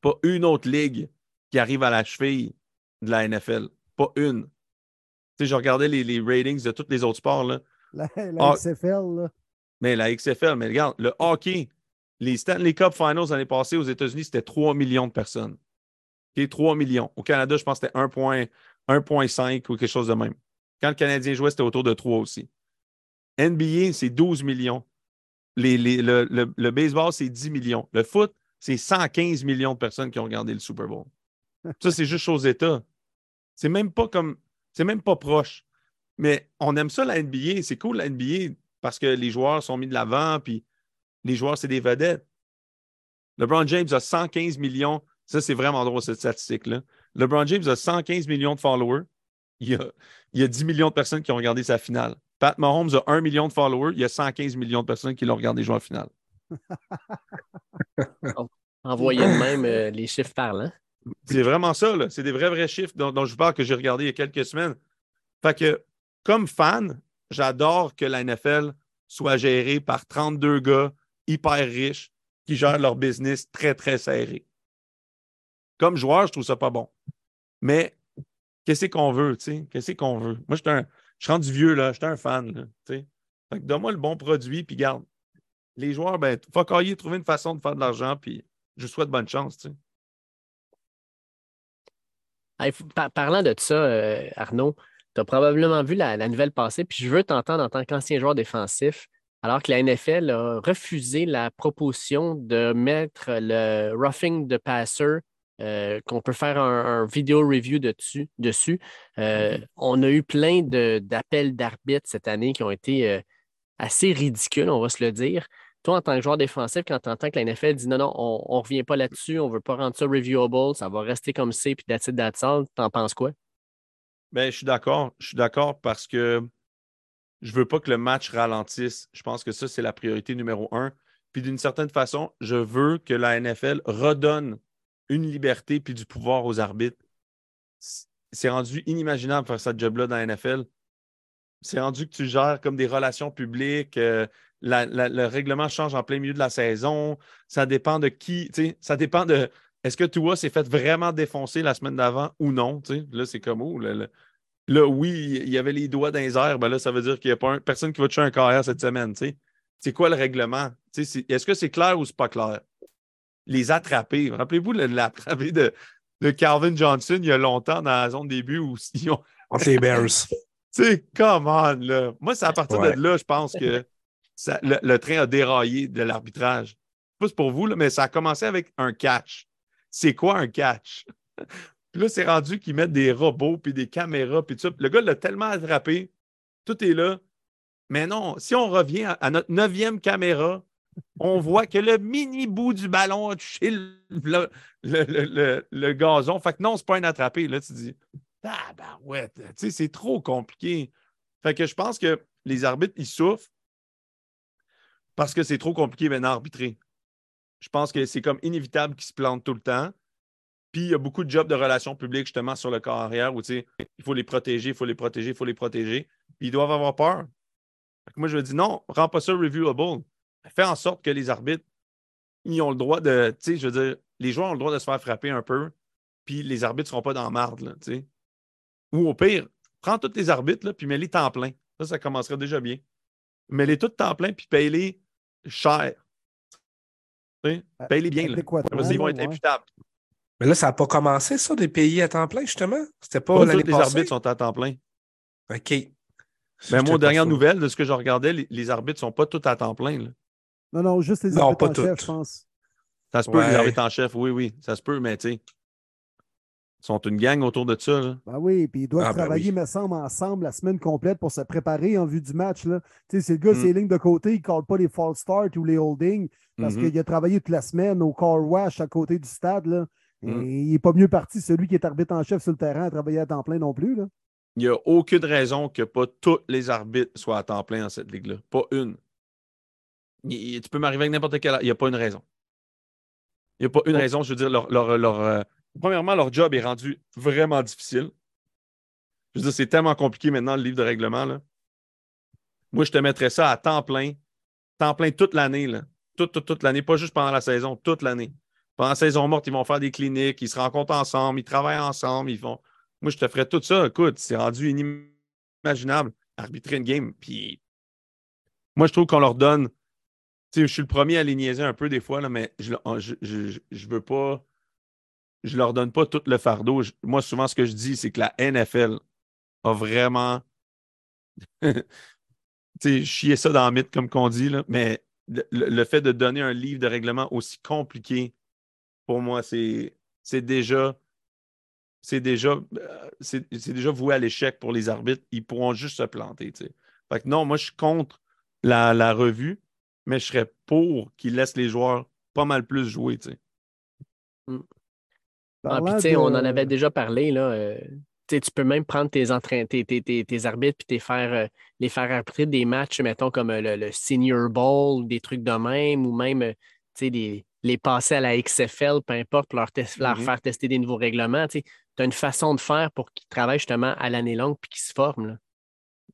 pas une autre ligue qui arrive à la cheville de la NFL. Pas une. Tu sais, je regardais les, ratings de tous les autres sports. Là. La, la XFL, là. Mais la XFL, mais regarde, le hockey, les Stanley Cup Finals l'année passée aux États-Unis, c'était 3 millions de personnes. 3 millions. Au Canada, je pense que c'était 1,5 ou quelque chose de même. Quand le Canadien jouait, c'était autour de 3 aussi. NBA, c'est 12 millions. le, baseball, c'est 10 millions. Le foot, c'est 115 millions de personnes qui ont regardé le Super Bowl. Ça, c'est juste aux États. C'est même pas comme. C'est même pas proche. Mais on aime ça, la NBA. C'est cool, la NBA, parce que les joueurs sont mis de l'avant, puis les joueurs, c'est des vedettes. LeBron James a 115 millions. Ça, c'est vraiment drôle, cette statistique-là. LeBron James a 115 millions de followers. Il y, a, il y a 10 millions de personnes qui ont regardé sa finale. Pat Mahomes a 1 million de followers. Il y a 115 millions de personnes qui l'ont regardé jouer en finale. *laughs* Envoyez de même euh, les chiffres parlent. C'est vraiment ça. C'est des vrais, vrais chiffres dont, je vous parle que j'ai regardé il y a quelques semaines. Fait que, comme fan, j'adore que la NFL soit gérée par 32 gars hyper riches qui gèrent leur business très, très serré. Comme joueur, je trouve ça pas bon. Mais qu'est-ce qu'on veut, tu sais? Qu'est-ce qu'on veut? Moi, je suis rendu vieux, là. J'étais un fan, tu sais. donne-moi le bon produit, puis garde. Les joueurs, ben, faut trouver une façon de faire de l'argent, puis je souhaite bonne chance, tu sais parlant de ça, euh, Arnaud, tu as probablement vu la, nouvelle passer, puis je veux t'entendre en tant qu'ancien joueur défensif, alors que la NFL a refusé la proposition de mettre le roughing de passer, euh, qu'on peut faire un, vidéo review dessus. dessus. Euh, mm-hmm. On a eu plein d'appels d'arbitres cette année qui ont été assez ridicules, on va se le dire. Toi, en tant que joueur défensif, quand tu entends que la NFL dit non, non, on ne revient pas là-dessus, on ne veut pas rendre ça reviewable, ça va rester comme c'est, puis that's it, that's all, t'en penses quoi? Bien, je suis d'accord. Je suis d'accord parce que je ne veux pas que le match ralentisse. Je pense que ça, c'est la priorité numéro un. Puis d'une certaine façon, je veux que la NFL redonne une liberté puis du pouvoir aux arbitres. C'est rendu inimaginable faire cette job-là dans la NFL. C'est rendu que tu gères comme des relations publiques, euh, le règlement change en plein milieu de la saison. Ça dépend de qui, ça dépend de est-ce que Tua s'est fait vraiment défoncer la semaine d'avant ou non? Là, c'est comme où? Là, oui, il y avait les doigts dans les airs, ben là, ça veut dire qu'il n'y a pas personne qui va toucher un carrière cette semaine. C'est quoi le règlement? Est-ce que c'est clair ou c'est pas clair? Les attraper. Rappelez-vous l'attrapé de, de Calvin Johnson il y a longtemps dans la zone début où ils ont. *laughs* Entre les Bears. tu sais, come on, là. Moi, c'est à partir de là, je pense que le, train a déraillé de l'arbitrage. Pas pour vous, mais ça a commencé avec un catch. C'est quoi un catch? Puis là, c'est rendu qu'ils mettent des robots, puis des caméras, puis tout ça. Le gars l'a tellement attrapé, tout est là. Mais non, si on revient à, notre neuvième caméra, on voit que le mini bout du ballon a touché le, le, gazon. Fait que non, c'est pas un attrapé. Là, tu dis, ah ben ouais, tu sais, c'est trop compliqué. Fait que je pense que les arbitres, ils souffrent parce que c'est trop compliqué maintenant arbitrer. Je pense que c'est comme inévitable qu'ils se plantent tout le temps. Puis il y a beaucoup de jobs de relations publiques justement sur le corps arrière où il faut les protéger, il faut les protéger, il faut les protéger. Puis ils doivent avoir peur. Moi, je dis non, rends pas ça reviewable. Fais en sorte que les arbitres, ils ont le droit de, tu sais, je veux dire, les joueurs ont le droit de se faire frapper un peu, puis les arbitres ne seront pas dans la marde, tu sais. Ou au pire, prends tous les arbitres, là, puis mets-les temps plein. Ça, ça commencerait déjà bien. Mets-les tous temps plein, puis paye-les cher. Euh, paye-les bien. Là. ils vont être imputables. Mais là, ça n'a pas commencé, ça, des pays à temps plein, justement? C'était pas, Les arbitres sont à temps plein. OK. Mais moi, dernière nouvelle, de ce que je regardais, les, arbitres ne sont pas tous à temps plein. Là. Non, non, juste les arbitres en chef, je pense. Ça se peut, les arbitres en chef, oui, oui. Ça se peut, mais tu sais sont une gang autour de ça. Là. Ben oui, puis ils doivent ah, ben travailler, me semble, ensemble la semaine complète pour se préparer en vue du match. Là. Tu sais, c'est le gars, c'est mm. lignes de côté, il ne colle pas les false starts ou les holdings parce mm-hmm. qu'il a travaillé toute la semaine au car wash à côté du stade. Là. Et mm. il n'est pas mieux parti, celui qui est arbitre en chef sur le terrain, à travailler à temps plein non plus. Là. Il n'y a aucune raison que pas tous les arbitres soient à temps plein dans cette ligue-là. Pas une. tu peux m'arriver avec n'importe quelle. Il n'y a pas une raison. Il n'y a pas une raison. Je veux dire, leur, leur, euh, premièrement, leur job est rendu vraiment difficile. Je veux dire, c'est tellement compliqué maintenant, le livre de règlement. Là. Moi, je te mettrais ça à temps plein, temps plein toute l'année. Toute, toute, toute l'année, pas juste pendant la saison, toute l'année. Pendant la saison morte, ils vont faire des cliniques, ils se rencontrent ensemble, ils travaillent ensemble, ils font. Moi, je te ferais tout ça. Écoute, c'est rendu inimaginable arbitrer une game. Puis moi, je trouve qu'on leur donne. Tu sais, je suis le premier à les niaiser un peu des fois, là, mais je ne veux pas je leur donne pas tout le fardeau. moi, souvent, ce que je dis, c'est que la NFL a vraiment *laughs* chié ça dans le mythe, comme qu'on dit, là, mais le, fait de donner un livre de règlement aussi compliqué, pour moi, c'est déjà. C'est déjà, euh, c'est déjà voué à l'échec pour les arbitres. Ils pourront juste se planter. Fait que non, moi, je suis contre la, revue, mais je serais pour qu'ils laissent les joueurs pas mal plus jouer. Mm. Ah, on en avait déjà parlé. Là, euh, tu peux même prendre tes, tes, tes, arbitres et faire, euh, les faire arbitrer des matchs, mettons, comme euh, le, Senior Bowl, des trucs de même, ou même les, les passer à la XFL, peu importe, leur, leur mm-hmm. faire tester des nouveaux règlements. Tu as une façon de faire pour qu'ils travaillent justement à l'année longue et qu'ils se forment.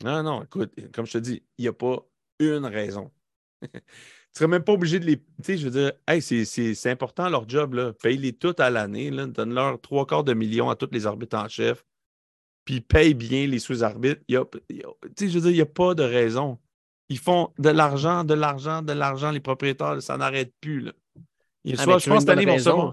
Non, non, écoute, comme je te dis, il n'y a pas une raison. tu ne serais même pas obligé de les. Tu sais, je veux dire, hey, c'est important leur job, là. Paye-les toutes à l'année, donne-leur trois quarts de millions à tous les arbitres en chef, puis paye bien les sous-arbitres. Tu sais, je veux dire, il n'y a pas de raison. Ils font de l'argent, de l'argent, de l'argent, les propriétaires, ça n'arrête plus. Là. Ah, soit, je pense vont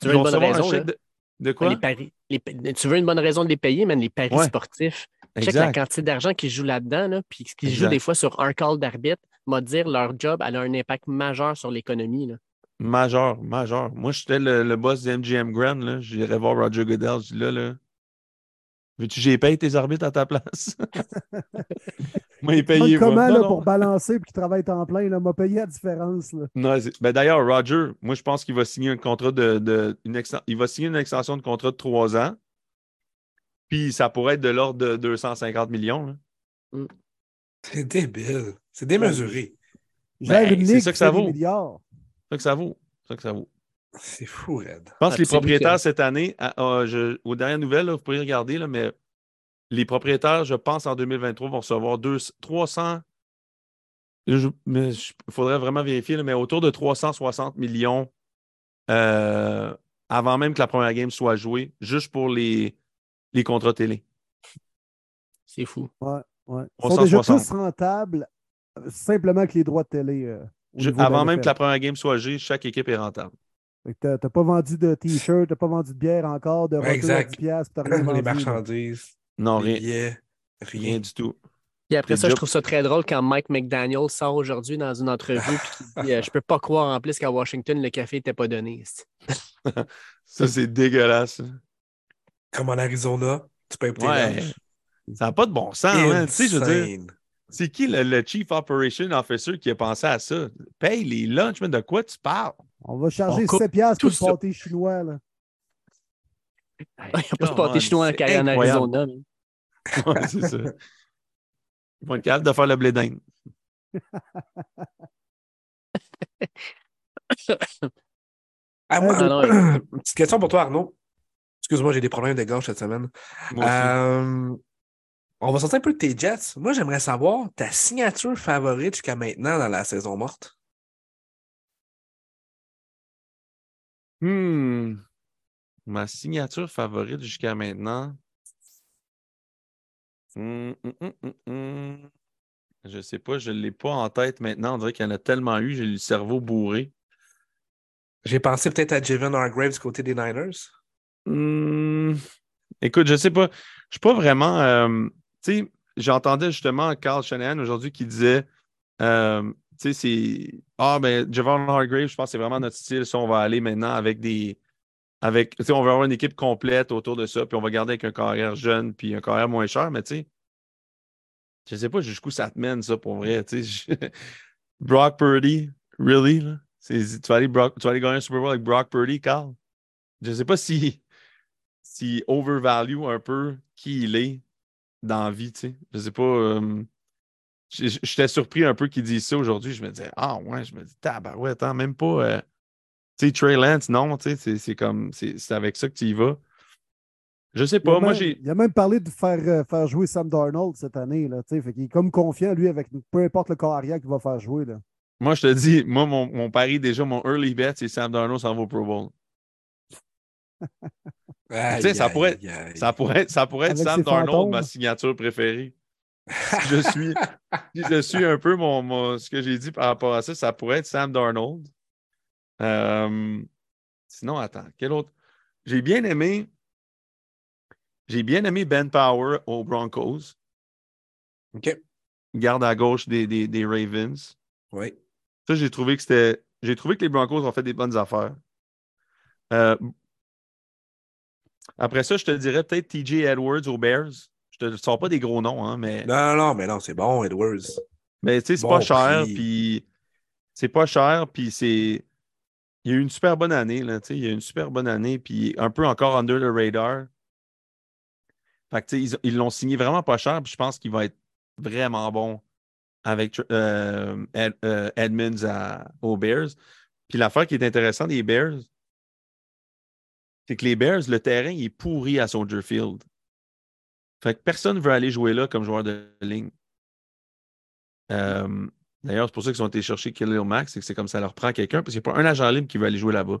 Tu veux une bonne raison, de, de, quoi? Les paris, tu veux une bonne raison de les payer, mais les paris sportifs. Check la quantité d'argent qu'ils jouent là-dedans, là, puis qu'ils jouent des fois sur un call d'arbitre. M'a dire leur job elle a un impact majeur sur l'économie. Majeur, majeur. Moi, j'étais le, le, boss de MGM Grand. J'irais voir Roger Goodell. Je dis là, là, Veux-tu que j'ai payé tes arbitres à ta place? *laughs* moi, il payé. Comment là, pour balancer et qu'il travaille en plein? Il m'a payé la différence. Là. Non, ben, D'ailleurs, Roger, moi, je pense qu'il va signer un contrat de. une il va signer une extension de contrat de trois ans. Puis ça pourrait être de l'ordre de 250 millions. Mm. C'est débile. C'est démesuré. Ben, c'est ça que ça vaut. C'est ça que ça vaut. C'est ça que ça vaut. C'est fou, Red. Je pense que les propriétaires cette année, aux dernières nouvelles, vous pourriez regarder, là, mais les propriétaires, je pense, en 2023, vont recevoir 300. Il faudrait vraiment vérifier, mais autour de 360 millions euh, avant même que la première game soit jouée, juste pour les, les contrats télé. C'est fou. Ouais, ouais. Ils sont déjà tous rentables, simplement que les droits de télé. Euh, avant même que la première game soit jouée, chaque équipe est rentable. Tu n'as pas vendu de t-shirt, tu n'as pas vendu de bière encore, de ouais, exact. à 10 rien vendu. Les marchandises. Non, rien. rien du tout. Et après ça, je trouve ça très drôle quand Mike McDaniel sort aujourd'hui dans une entrevue *laughs* et qu'il dit euh, Je peux pas croire en plus qu'à Washington, le café n'était pas donné. *laughs* ça, c'est dégueulasse. Comme en Arizona, tu peux tes ouais. Ça n'a pas de bon sens. Hein? Tu sais, je veux dire, c'est qui le, Chief Operation Officer qui a pensé à ça? Paye les lunchs, mais de quoi tu parles? On va charger 7 piastres pour le pâté chinois. Là. Il n'y a pas de pâté chinois en, en Arizona. *laughs* ouais, c'est ça. Ils vont être capables de faire le blé d'Inde. ah, moi, ah, *clears throat* petite question pour toi, Arnaud. Excuse-moi, j'ai des problèmes de gorge cette semaine. Euh, on va sortir un peu de tes Jets. Moi, j'aimerais savoir ta signature favorite jusqu'à maintenant dans la saison morte. Hmm. Ma signature favorite jusqu'à maintenant. Hmm, hmm, je sais pas, je ne l'ai pas en tête maintenant. On dirait qu'il y en a tellement eu, j'ai le cerveau bourré. J'ai pensé peut-être à Javon Hargraves du côté des Niners. Écoute, je sais pas. Je ne suis pas vraiment. Euh, sais, j'entendais justement Carl Shanahan aujourd'hui qui disait euh, tu sais, c'est. Ah, ben, Javon Hargrave, je pense que c'est vraiment notre style. Si on va aller maintenant avec des. Avec, tu sais, on va avoir une équipe complète autour de ça, puis on va garder avec un carrière jeune, puis un carrière moins cher, mais tu sais, je sais pas jusqu'où ça te mène, ça, pour vrai. *laughs* Brock Purdy, really? Tu, vas aller Brock, tu vas aller gagner un Super Bowl avec Brock Purdy, Carl? Je sais pas si, si overvalue un peu qui il est dans la vie, tu sais. Je sais pas. Euh, J'étais surpris un peu qu'il dise ça aujourd'hui. Je me disais, ah ouais, je me dis, tabarouette, attends, même pas. Euh, tu sais, Trey Lance, non, tu sais, c'est comme, c'est avec ça que tu y vas. Je sais pas, moi j'ai. Il a même parlé de faire, euh, faire jouer Sam Darnold cette année, là, tu sais, fait qu'il est comme confiant, lui, avec peu importe le corps arrière qu'il va faire jouer, là. Moi, je te dis, moi, mon, mon pari, déjà, mon early bet, c'est Sam Darnold s'en va au Pro Bowl. Ça, pourrait, ça pourrait, ça pourrait être Sam Darnold, ma signature préférée je suis, je suis un peu mon, ce que j'ai dit par rapport à ça, ça pourrait être Sam Darnold. Euh, sinon, attends, quel autre? J'ai bien aimé. J'ai bien aimé Ben Power aux Broncos. OK. Garde à gauche des, des, Ravens. Oui. Ça, j'ai trouvé que c'était. J'ai trouvé que les Broncos ont fait des bonnes affaires. Euh, après ça, je te dirais peut-être TJ Edwards aux Bears te sors pas des gros noms, hein, mais. Non, non, mais non, c'est bon, Edwards. Mais tu sais, c'est pas cher, puis. C'est pas cher, puis c'est. Il y a eu une super bonne année, là, tu sais. Il y a eu une super bonne année, puis un peu encore under the radar. Fait que, tu sais, ils l'ont signé vraiment pas cher, puis je pense qu'il va être vraiment bon avec euh, euh, Edmonds aux Bears. Puis l'affaire qui est intéressante des Bears, c'est que les Bears, le terrain est pourri à Soldier Field. Fait que personne ne veut aller jouer là comme joueur de ligne. Euh, D'ailleurs, c'est pour ça qu'ils ont été chercher Khalil Max, c'est que c'est comme ça leur prend quelqu'un, parce qu'il n'y a pas un agent libre qui veut aller jouer là-bas.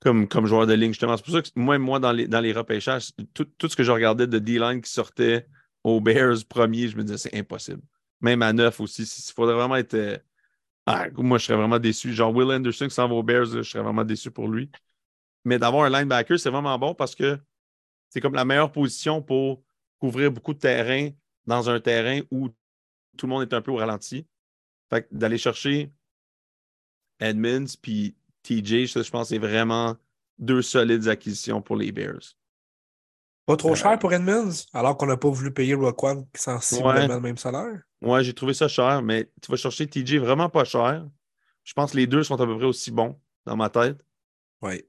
Comme, comme joueur de ligne, justement. C'est pour ça que moi, moi dans, les, dans les repêchages, tout, tout ce que je regardais de D-line qui sortait aux Bears premier, je me disais c'est impossible. Même à neuf aussi, il faudrait vraiment être. euh, ah, moi, je serais vraiment déçu. Genre Will Anderson qui s'en va aux Bears, je serais vraiment déçu pour lui. Mais d'avoir un linebacker, c'est vraiment bon parce que c'est comme la meilleure position pour couvrir beaucoup de terrain dans un terrain où tout le monde est un peu au ralenti. Fait que d'aller chercher Edmonds puis TJ, ça, je pense que c'est vraiment deux solides acquisitions pour les Bears. Pas trop cher pour Edmonds, alors qu'on n'a pas voulu payer Roquan sensiblement Ouais. le même salaire. Ouais, j'ai trouvé ça cher, mais tu vas chercher TJ vraiment pas cher. Je pense que les deux sont à peu près aussi bons dans ma tête. Oui.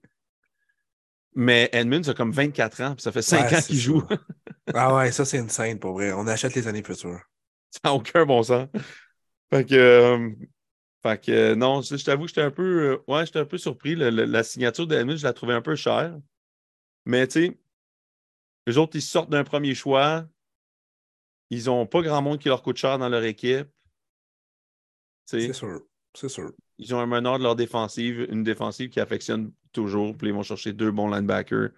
Mais Edmonds a comme 24 ans, puis ça fait 5 Ouais, ans qu'il joue. Ah ouais, ça c'est une scène pour vrai. On achète les années futures. *laughs* Ça n'a aucun bon sens. Fait que, euh, fait que euh, non, je je t'avoue que j'étais un peu, euh, ouais, j'étais un peu surpris. Le- le- la signature d'Edmonds, je la trouvais un peu chère. Mais tu sais, les autres, ils sortent d'un premier choix. Ils n'ont pas grand monde qui leur coûte cher dans leur équipe. C'est sûr. C'est sûr. Ils ont un meneur de leur défensive, une défensive qui affectionne toujours, puis ils vont chercher deux bons linebackers.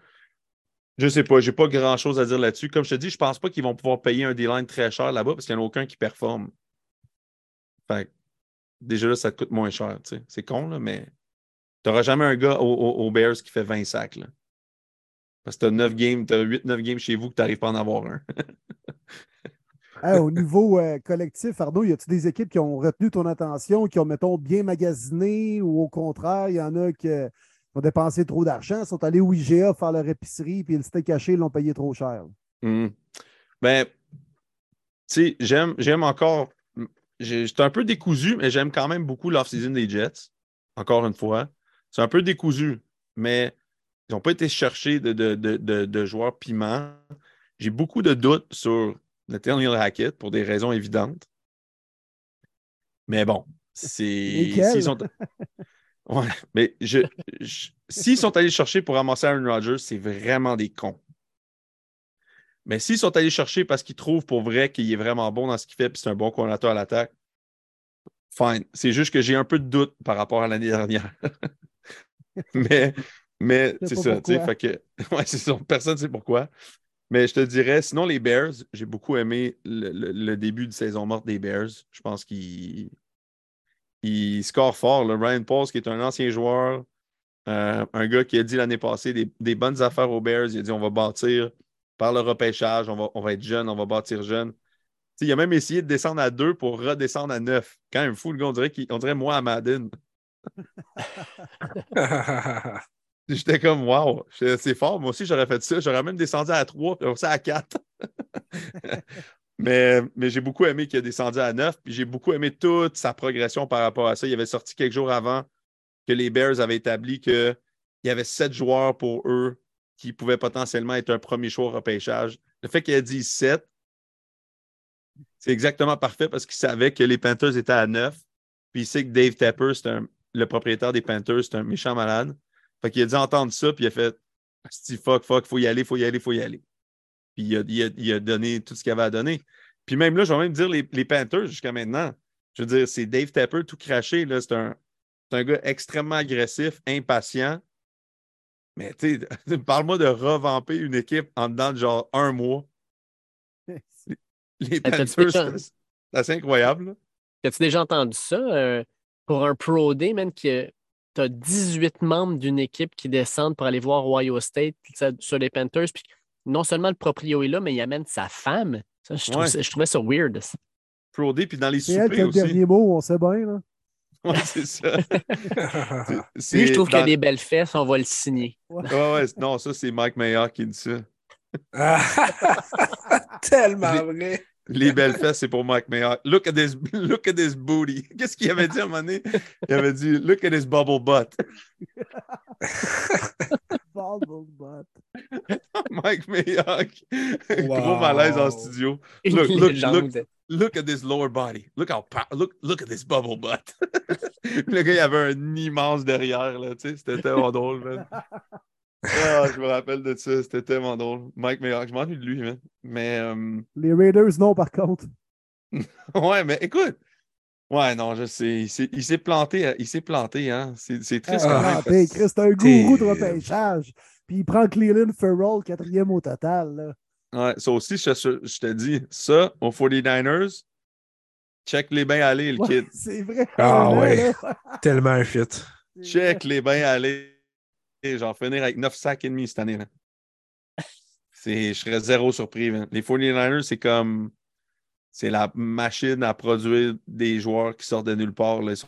Je sais pas, j'ai pas grand chose à dire là-dessus. Comme je te dis, je pense pas qu'ils vont pouvoir payer un D-line très cher là-bas parce qu'il n'y en a aucun qui performe. Fait que, déjà là, ça te coûte moins cher. C'est con, là, mais tu n'auras jamais un gars au- au- aux Bears qui fait 20 sacs. Là. Parce que tu as 9 games, tu as 8-9 games chez vous que tu n'arrives pas à en avoir un. *laughs* *laughs* Au niveau euh, collectif, Arnaud, y a-t-il des équipes qui ont retenu ton attention, qui ont, mettons, bien magasiné ou au contraire, il y en a qui euh, ont dépensé trop d'argent, sont allés au IGA faire leur épicerie, puis le steak caché, ils l'ont payé trop cher? Hmm. Ben, tu sais, j'aime, encore. J'étais un peu décousu, mais j'aime quand même beaucoup l'off-season des Jets. Encore une fois. C'est un peu décousu, mais ils n'ont pas été chercher de, de, de, de- de joueurs piments. J'ai beaucoup de doutes sur Nathaniel Hackett pour des raisons évidentes. Mais bon, c'est. S'ils sont- *laughs* Ouais, mais je, je- s'ils sont allés chercher pour ramasser Aaron Rodgers, c'est vraiment des cons. Mais s'ils sont allés chercher parce qu'ils trouvent pour vrai qu'il est vraiment bon dans ce qu'il fait et c'est un bon coordinateur à l'attaque, fine. C'est juste que j'ai un peu de doute par rapport à l'année dernière. *laughs* mais mais c'est ça, tu sais, fait que *laughs* ouais, c'est ça, personne ne sait pourquoi. Mais je te dirais, sinon les Bears, j'ai beaucoup aimé le, le- le début de saison morte des Bears. Je pense qu'ils ils scorent fort. là. Ryan Pauls, qui est un ancien joueur, euh, un gars qui a dit l'année passée des, des bonnes affaires aux Bears. Il a dit on va bâtir par le repêchage, on va, on va être jeune, on va bâtir jeune. Tu sais, il a même essayé de descendre à 2 pour redescendre à 9. Quand même fou, le gars, on dirait, qu'il- on dirait moi à Madden. *laughs* *laughs* J'étais comme wow, c'est fort. Moi aussi, j'aurais fait ça. J'aurais même descendu à 3, puis ça à 4. *laughs* mais mais j'ai beaucoup aimé qu'il a descendu à 9, puis j'ai beaucoup aimé toute sa progression par rapport à ça. Il avait sorti quelques jours avant que les Bears avaient établi qu'il y avait sept joueurs pour eux qui pouvaient potentiellement être un premier choix au repêchage. Le fait qu'il ait dit 7, c'est exactement parfait parce qu'il savait que les Panthers étaient à 9. Puis il sait que Dave Tepper, c'est un- le propriétaire des Panthers, c'est un méchant malade. Fait qu'il a dit entendre ça, puis il a fait fuck, fuck, faut y aller, faut y aller, faut y aller. Puis il a, il a- il a donné tout ce qu'il avait à donner. Puis même là, je vais même dire les, les Panthers jusqu'à maintenant. Je veux dire, c'est Dave Tepper tout craché. C'est un, gars extrêmement agressif, impatient. Mais tu sais, *laughs* parle-moi de revamper une équipe en dedans de genre un mois. *laughs* Les Panthers, c'est incroyable. As-tu déjà entendu ça? euh, pour un Pro Day, man, que tu as 18 membres d'une équipe qui descendent pour aller voir Ohio State sur les Panthers. Puis non seulement le proprio est là, mais il amène sa femme. Ça, je, trouve Ouais. ça- je trouvais ça weird. Pro Day, puis dans les C'est elle qui soupers a le aussi. dernier mot, on sait bien. Là. *laughs* Ouais, c'est ça. *laughs* C'est- Lui, je trouve qu'il dans- a des belles fesses, on va le signer. Ouais, ouais, non, ça, c'est Mike Mayer qui dit ça. *laughs* Tellement vrai. Les belles fesses, c'est pour Mike Mayer. Look at this, *laughs* look at this booty. *laughs* Qu'est-ce qu'il avait dit à un moment donné? Il avait dit, look at this bubble butt. *laughs* Bubble butt. Mike Mayock. Gros Wow. malaise en studio. Look, look, légende. Look at this lower body. Look how look, look at this bubble butt. le gars, il avait un immense derrière, là, tu sais. C'était tellement drôle, man. Ah, je me rappelle de ça. C'était tellement drôle. Mike Mayock, je m'ennuie de lui. Mais euh, Les Raiders, non, par contre. *laughs* ouais, mais écoute. Ouais, non, je sais. Il s'est- planté. Il s'est planté, hein. C'est triste quand Ah. Chris, c'est un gourou de repêchage. Puis il prend Cleveland Farrell, quatrième au total. là. Ouais, ça aussi, je, te- je te dis, ça, aux 49ers, check les bains aller, le Ouais, kid. c'est vrai. Ah ouais. Tellement un fit. Check les bains aller. J'en finir avec 9 sacs et demi cette année. là. Je serais zéro surpris. Les 49ers, c'est comme. C'est la machine à produire des joueurs qui sortent de nulle part. Ils sont,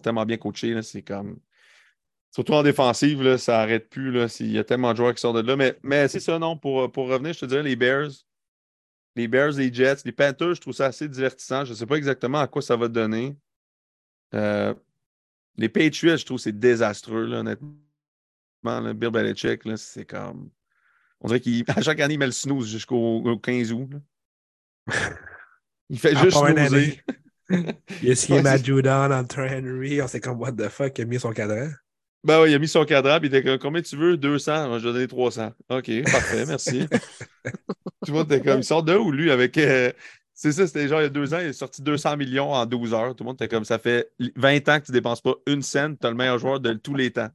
tellement bien coachés. C'est comme. Surtout en défensive, là, ça n'arrête plus. Là, il y a tellement de joueurs qui sortent de là. Mais, c'est ça, non. Pour, revenir, je te dirais, les Bears, les Bears, les Jets, les Panthers, je trouve ça assez divertissant. Je ne sais pas exactement à quoi ça va donner. Euh, les Patriots, je trouve c'est désastreux, honnêtement. Là. Bill Belichick, là, c'est comme. On dirait qu'à *laughs* chaque année, il met le snooze jusqu'au au 15 août. là. *laughs* Il fait À juste snoozer. *laughs* Il a signé Matt Judon entre Henry. On s'est comme, what the fuck, il a mis son cadran. Ben oui, il a mis son cadran, puis il était comme combien tu veux? 200 Moi, Je vais donner 300. OK, parfait, merci. Tout le monde était comme il sort de où, lui, avec. euh, c'est ça, c'était genre il y a deux ans, il est sorti 200 millions en 12 heures. Tout le monde était comme ça fait 20 ans que tu dépenses pas une scène, tu as le meilleur joueur de tous les temps.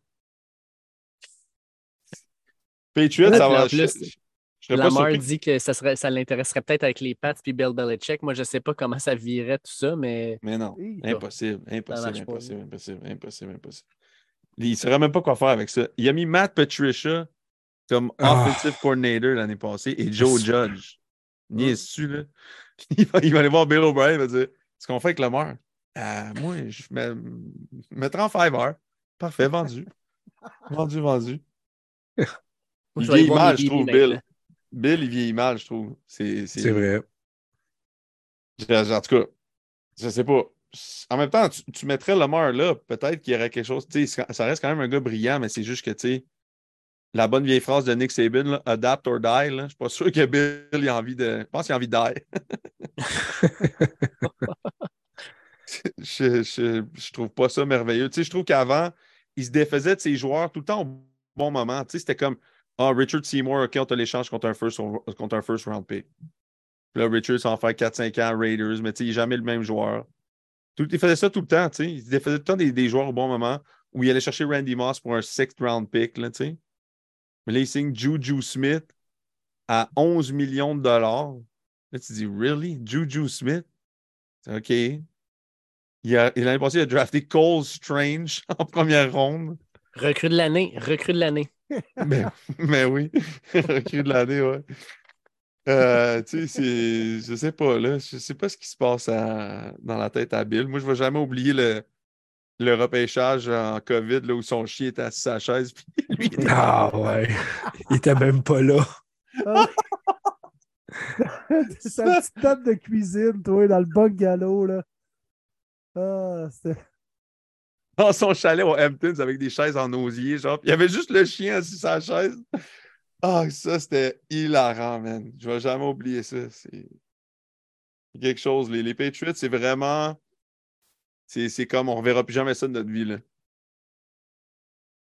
Patriots, ça va. Je, plus, je- je pas dit que ça, serait, ça l'intéresserait peut-être avec les Pats puis Bill Belichick. Moi, je ne sais pas comment ça virait tout ça, mais Mais non, impossible, impossible, impossible, impossible, impossible, impossible. Il ne saurait même pas quoi faire avec ça. Il a mis Matt Patricia comme Ah. offensive coordinator l'année passée et Joe Judge. Niaises-tu, là? *laughs* Il va, il va aller voir Bill O'Brien il va dire Ce qu'on fait avec Lamar Ah, Moi, je me mettrai en Fiverr. Parfait, vendu. vendu, vendu. Il vieillit mal, je trouve, Bill. Bill, il vieillit mal, je trouve. C'est C'est vrai. En tout cas, je sais pas. En même temps, tu, tu mettrais Lamar là, peut-être qu'il y aurait quelque chose. tu sais, Ça reste quand même un gars brillant, mais c'est juste que, tu sais, la bonne vieille phrase de Nick Saban, là, adapt or die, là, je suis pas sûr que Bill il a envie de. Je pense qu'il a envie de die. *laughs* je, je, je trouve pas ça merveilleux. Tu sais, je trouve qu'avant, il se défaisait de ses joueurs tout le temps au bon moment. Tu sais, c'était comme Ah, Richard Seymour, OK, on te l'échange contre un first, contre un first round pick. Là, Richard, ça va en faire 4-5 ans, Raiders, mais il n'est jamais le même joueur. Il faisait ça tout le temps, tu sais. Il faisait tout le temps des, des joueurs au bon moment où il allait chercher Randy Moss pour un sixth round pick, tu sais. Mais là, il signe Juju Smith à 11 millions de dollars. Là, tu dis, really? Juju Smith? OK. L'année passée, il a drafté Cole Strange *laughs* en première ronde. Recrue de l'année, recrue de l'année. Mais, mais oui, *laughs* recrue de l'année, ouais. Euh, tu sais. Je sais pas, là. Je sais pas ce qui se passe à- dans la tête à Bill. Moi, je vais jamais oublier le, le repêchage en COVID, là, où son chien était assis à sa chaise. Puis *laughs* lui, était- Ah ouais. Il était même pas là. C'est ta petite table de cuisine, toi, dans le bungalow, là. Ah, c'était. Dans son chalet au Hamptons avec des chaises en osier, genre. Il y avait juste le chien assis sur sa chaise. Ah, ça, c'était hilarant, man. Je vais jamais oublier ça. C'est quelque chose. Les, les Patriots, c'est vraiment. C'est c'est comme on ne reverra plus jamais ça de notre vie, là.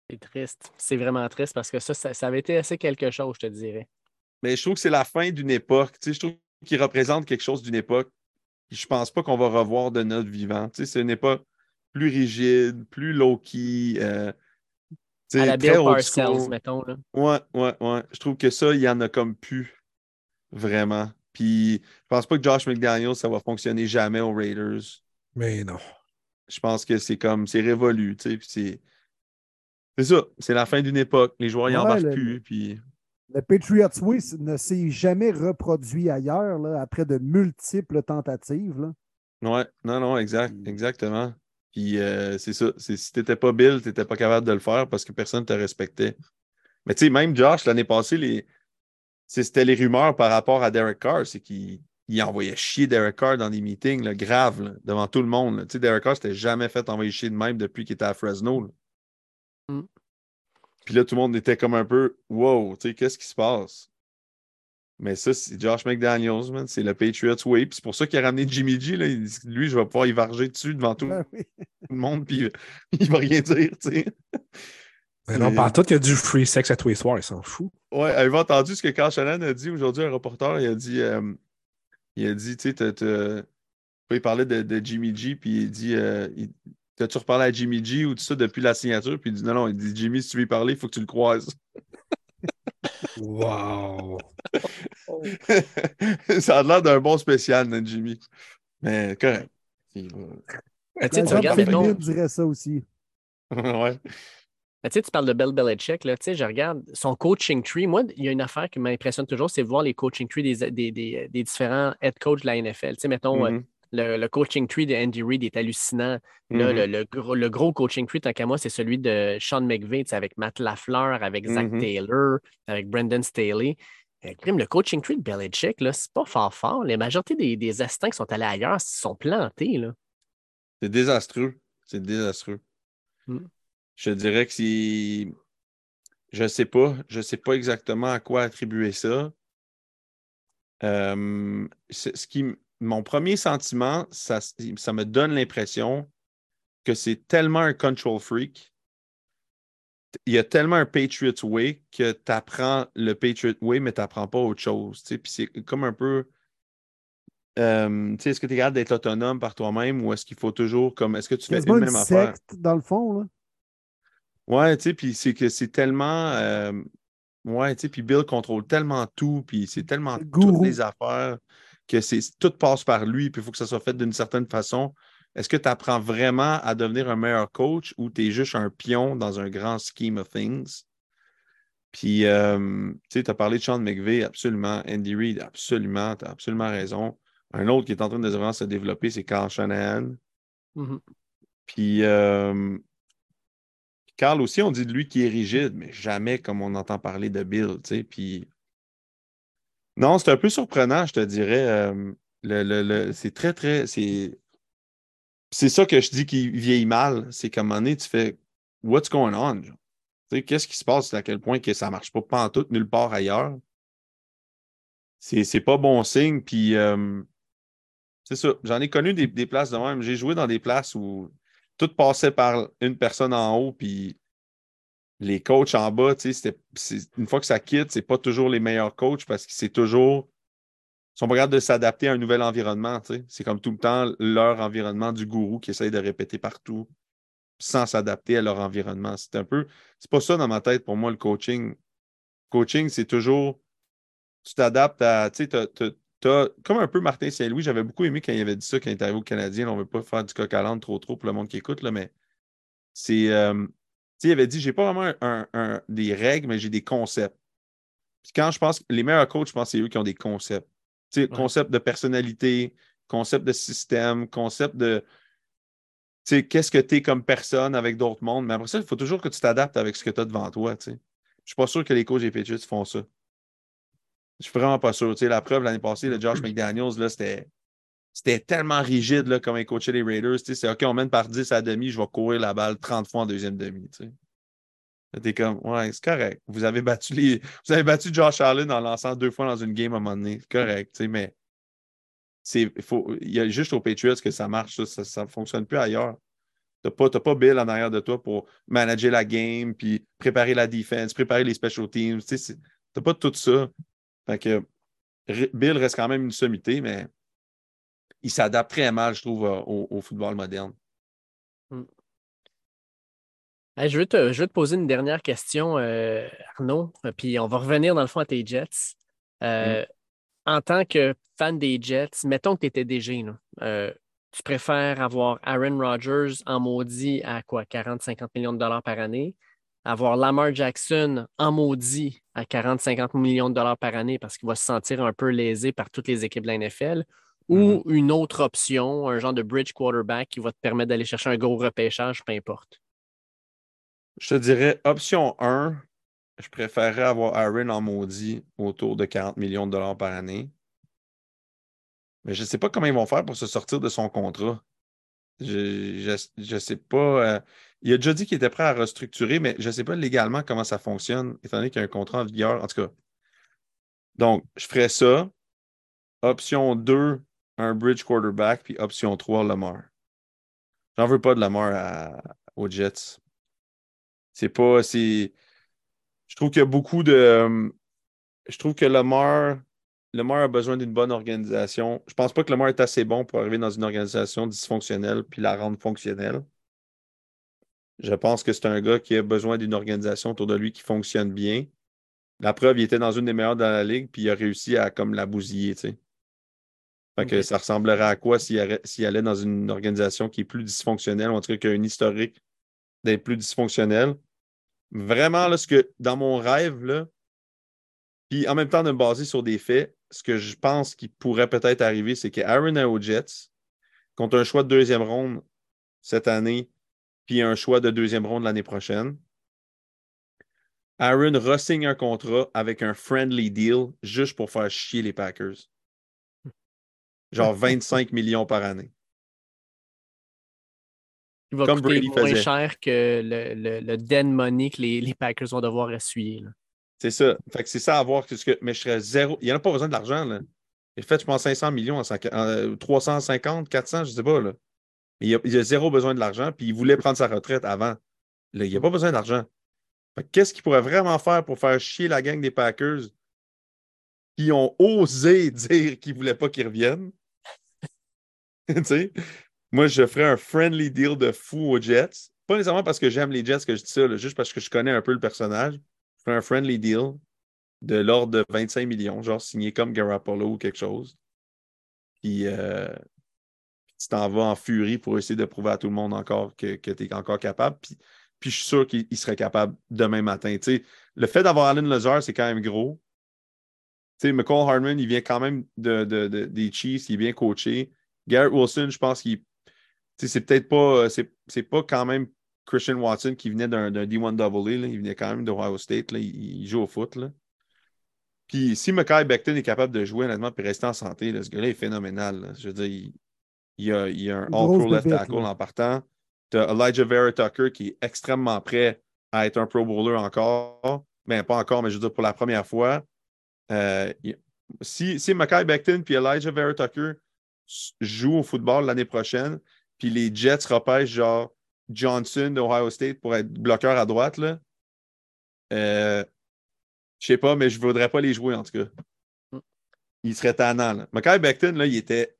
C'est triste. C'est vraiment triste parce que ça, ça, ça avait été assez quelque chose, je te dirais. Mais je trouve que c'est la fin d'une époque. Tu sais, je trouve qu'il représente quelque chose d'une époque. que Je pense pas qu'on va revoir de notre vivant. Tu sais, c'est une époque plus rigide, plus low-key. euh, À la Bill Parcells, mettons. Là. Ouais, ouais, ouais. Je trouve que ça, il y en a comme plus. Vraiment. Puis, je pense pas que Josh McDaniels, ça va fonctionner jamais aux Raiders. Mais non. Je pense que c'est comme, c'est révolu, tu sais. Puis c'est. C'est ça. C'est la fin d'une époque. Les joueurs, ils Ouais, embarquent le- plus. Puis. Le Patriots Way ne s'est jamais reproduit ailleurs, là, après de multiples tentatives. Là. Ouais, non, non, exact, Mm. exactement. Puis euh, c'est ça. Si t'étais pas Bill, t'étais pas capable de le faire parce que personne te respectait. Mais tu sais, même Josh, l'année passée, les... c'était les rumeurs par rapport à Derek Carr, c'est qu'il il envoyait chier Derek Carr dans des meetings là, graves là, devant tout le monde. Tu sais, Derek Carr s'était jamais fait envoyer chier de même depuis qu'il était à Fresno. là. Mm. Puis là, tout le monde était comme un peu Wow, tu sais, qu'est-ce qui se passe? Mais ça, c'est Josh McDaniels, man. C'est le Patriots Way. Puis c'est pour ça qu'il a ramené Jimmy G. Là. Il dit, lui, je vais pouvoir y varger dessus devant tout Ben oui. le monde, puis *laughs* il va rien dire, tu sais. Mais non, par tout, il y a du free sex à tous les soirs, ils s'en fout. Ouais, avez-vous entendu ce que Carl Shannon a dit aujourd'hui, un reporter? Il a dit, euh, il a dit, tu sais, il parlait de, de Jimmy G, puis il dit, euh, il- t'as-tu reparlé à Jimmy G ou tout ça depuis la signature? Puis il dit, non, non, il dit, Jimmy, si tu veux y parler, il faut que tu le croises. Wow! *laughs* ça a l'air d'un bon spécial, Jimmy. Mais correct. Il Mais tu regardes, mettons, féminine dirait ça aussi. *laughs* ouais. Mais tu sais, tu parles de Bill Belichick, là, tu sais, je regarde son coaching tree. Moi, il y a une affaire qui m'impressionne toujours, c'est voir les coaching trees des, des, des- des différents head coachs de la NFL. Tu sais, mettons, euh, Mhm. Le, le coaching tree de Andy Reid est hallucinant. Là, le, le gros, le gros coaching tree, tant qu'à moi, c'est celui de Sean McVay, avec Matt Lafleur, avec Zach Mhm. Taylor, avec Brendan Staley. Euh, crime, le coaching tree de Belichick, c'est pas fort fort. La majorité des, des assistants qui sont allés ailleurs se sont plantés. C'est désastreux. C'est désastreux. Mm. Je dirais que c'est. Je sais pas. Je sais pas exactement à quoi attribuer ça. Euh, ce qui, mon premier sentiment, ça, ça me donne l'impression que c'est tellement un control freak. Il y a tellement un Patriot Way que tu apprends le Patriot Way, mais tu n'apprends pas autre chose. Puis c'est comme un peu. euh, est-ce que tu es capable d'être autonome par toi-même ou est-ce qu'il faut toujours comme. Est-ce que tu fais une même affaire? secte, dans le fond. Là. Ouais, tu sais, puis c'est que c'est tellement. euh, ouais, tu sais, puis Bill contrôle tellement tout, puis c'est tellement gourou. toutes les affaires que c'est tout passe par lui, puis il faut que ça soit fait d'une certaine façon. Est-ce que tu apprends vraiment à devenir un meilleur coach ou tu es juste un pion dans un grand scheme of things? Puis, euh, tu sais, tu as parlé de Sean McVay, absolument. Andy Reid, absolument. Tu as absolument raison. Un autre qui est en train de vraiment se développer, c'est Carl Shanahan. Mhm. Puis, euh, Carl aussi, on dit de lui qu'il est rigide, mais jamais comme on entend parler de Bill, tu sais. Puis, non, c'est un peu surprenant, je te dirais. euh, le, le- c'est très, très. C'est, c'est ça que je dis qu'il vieillit mal. C'est qu'à un moment donné, tu fais What's going on? qu'est-ce qui se passe à quel point que ça ne marche pas, pas en tout, nulle part ailleurs? C'est, c'est pas bon signe. Puis, euh, c'est ça. J'en ai connu des, des places de même. J'ai joué dans des places où tout passait par une personne en haut, puis les coachs en bas, une fois que ça quitte, c'est pas toujours les meilleurs coachs parce que c'est toujours. Ils sont pas capables de s'adapter à un nouvel environnement. C'est comme tout le temps leur environnement du gourou qui essaye de répéter partout sans s'adapter à leur environnement. C'est un peu. C'est pas ça dans ma tête pour moi, le coaching. Coaching, c'est toujours. Tu t'adaptes à. Tu sais, comme un peu Martin Saint-Louis, j'avais beaucoup aimé quand il avait dit ça quand il est arrivé au Canadien. On ne veut pas faire du coq à l'âne trop trop pour le monde qui écoute, là, mais c'est. euh, il avait dit j'ai pas vraiment un- un- des règles, mais j'ai des concepts. Puis quand je pense les meilleurs coachs, je pense que c'est eux qui ont des concepts. Tu sais, Ouais. concept de personnalité, concept de système, concept de. Qu'est-ce que tu es comme personne avec d'autres mondes. Mais après ça, il faut toujours que tu t'adaptes avec ce que tu as devant toi. Je suis pas sûr que les coachs des Patriots font ça. Je suis vraiment pas sûr. La preuve l'année passée, le Josh *clears throat* McDaniels, là, c'était. C'était tellement rigide là, comme il coachait les Raiders. C'est OK, on mène par 10 à demi, je vais courir la balle 30 fois en deuxième demi. T'es comme, ouais, c'est correct. Vous avez battu les. Vous avez battu Josh Allen en lançant deux fois dans une game à un moment donné. C'est correct, mais c'est, faut, il y a juste aux Patriots que ça marche, ça ne fonctionne plus ailleurs. Tu n'as pas, t'as pas Bill en arrière de toi pour manager la game, puis préparer la défense, préparer les special teams. Tu n'as pas tout ça. Fait que Bill reste quand même une sommité, mais il s'adapte très mal, je trouve, euh, au, au football moderne. Hey, je, veux te, je veux te poser une dernière question, euh, Arnaud, euh, puis on va revenir dans le fond à tes Jets. Euh, En tant que fan des Jets, mettons que tu étais DG, là, euh, tu préfères avoir Aaron Rodgers en maudit à quoi, 40-50 millions de dollars par année, avoir Lamar Jackson en maudit à 40-50 millions de dollars par année parce qu'il va se sentir un peu lésé par toutes les équipes de la NFL, ou une autre option, un genre de bridge quarterback qui va te permettre d'aller chercher un gros repêchage, peu importe. Je te dirais, option 1, je préférerais avoir Aaron en maudit autour de 40 millions de dollars par année. Mais je ne sais pas comment ils vont faire pour se sortir de son contrat. Je ne sais pas. euh, il a déjà dit qu'il était prêt à restructurer, mais je ne sais pas légalement comment ça fonctionne, étant donné qu'il y a un contrat en vigueur. En tout cas. Donc, je ferais ça. Option 2, un bridge quarterback, puis option 3, Lamar. J'en veux pas de Lamar aux Jets. C'est pas. Je trouve qu'il y a beaucoup de. Je trouve que Lamar, Lamar a besoin d'une bonne organisation. Je pense pas que Lamar est assez bon pour arriver dans une organisation dysfonctionnelle puis la rendre fonctionnelle. Je pense que c'est un gars qui a besoin d'une organisation autour de lui qui fonctionne bien. La preuve, il était dans une des meilleures dans la ligue, puis il a réussi à comme la bousiller, tu Fait que ça ressemblerait à quoi s'il allait, dans une organisation qui est plus dysfonctionnelle, ou en tout cas qui a une historique d'être plus dysfonctionnelle. Vraiment, là, ce que dans mon rêve, là, puis en même temps de me baser sur des faits, ce que je pense qui pourrait peut-être arriver, c'est qu'Aaron est aux Jets, contre un choix de deuxième ronde cette année, puis un choix de deuxième ronde l'année prochaine. Aaron re-signe un contrat avec un friendly deal juste pour faire chier les Packers. Genre 25 millions par année. Il va Comme coûter moins cher que le, le, den money que les, Packers vont devoir essuyer. C'est ça. Fait que c'est ça à voir. Que, mais je serais zéro. Il n'y en a pas besoin de l'argent. Fait, je pense, 500 millions, en, 350, 400, je ne sais pas. Là. Il, a, a, zéro besoin de l'argent, puis il voulait prendre sa retraite avant. Là, il n'y a pas besoin d'argent. Qu'est-ce qu'il pourrait vraiment faire pour faire chier la gang des Packers qui ont osé *laughs* dire qu'ils ne voulaient pas qu'ils reviennent? *laughs* Moi, je ferais un friendly deal de fou aux Jets. Pas nécessairement parce que j'aime les Jets que je dis ça, juste parce que je connais un peu le personnage. Je ferais un friendly deal de l'ordre de 25 millions, genre signé comme Garoppolo ou quelque chose. Puis, euh, tu t'en vas en furie pour essayer de prouver à tout le monde encore que, que tu es encore capable. Puis, puis je suis sûr qu'il serait capable demain matin. le fait d'avoir Allen Lazar, c'est quand même gros. Sais, McCall Hardman, il vient quand même de, des Chiefs, il est bien coaché. Garrett Wilson, je pense qu'il. C'est peut-être pas. C'est pas quand même Christian Watson qui venait d'un D1 AA. Il venait quand même d'Ohio State. Là. Il, joue au foot. Là. Puis si Mackay Becton est capable de jouer honnêtement et rester en santé, ce gars-là est phénoménal. Je veux dire, il, il, a, il a un all-pro left tackle en partant. Tu as Elijah Vera Tucker qui est extrêmement prêt à être un Pro Bowler encore. Mais pas encore, mais je veux dire pour la première fois. Euh, si, si Mackay Becton et Elijah Vera Tucker jouent au football l'année prochaine, puis les Jets repêchent genre Johnson d'Ohio State pour être bloqueur à droite, là, euh, je sais pas, mais je ne voudrais pas les jouer en tout cas. Mm. Il serait tannant. Là. Mackay Becton, là, il était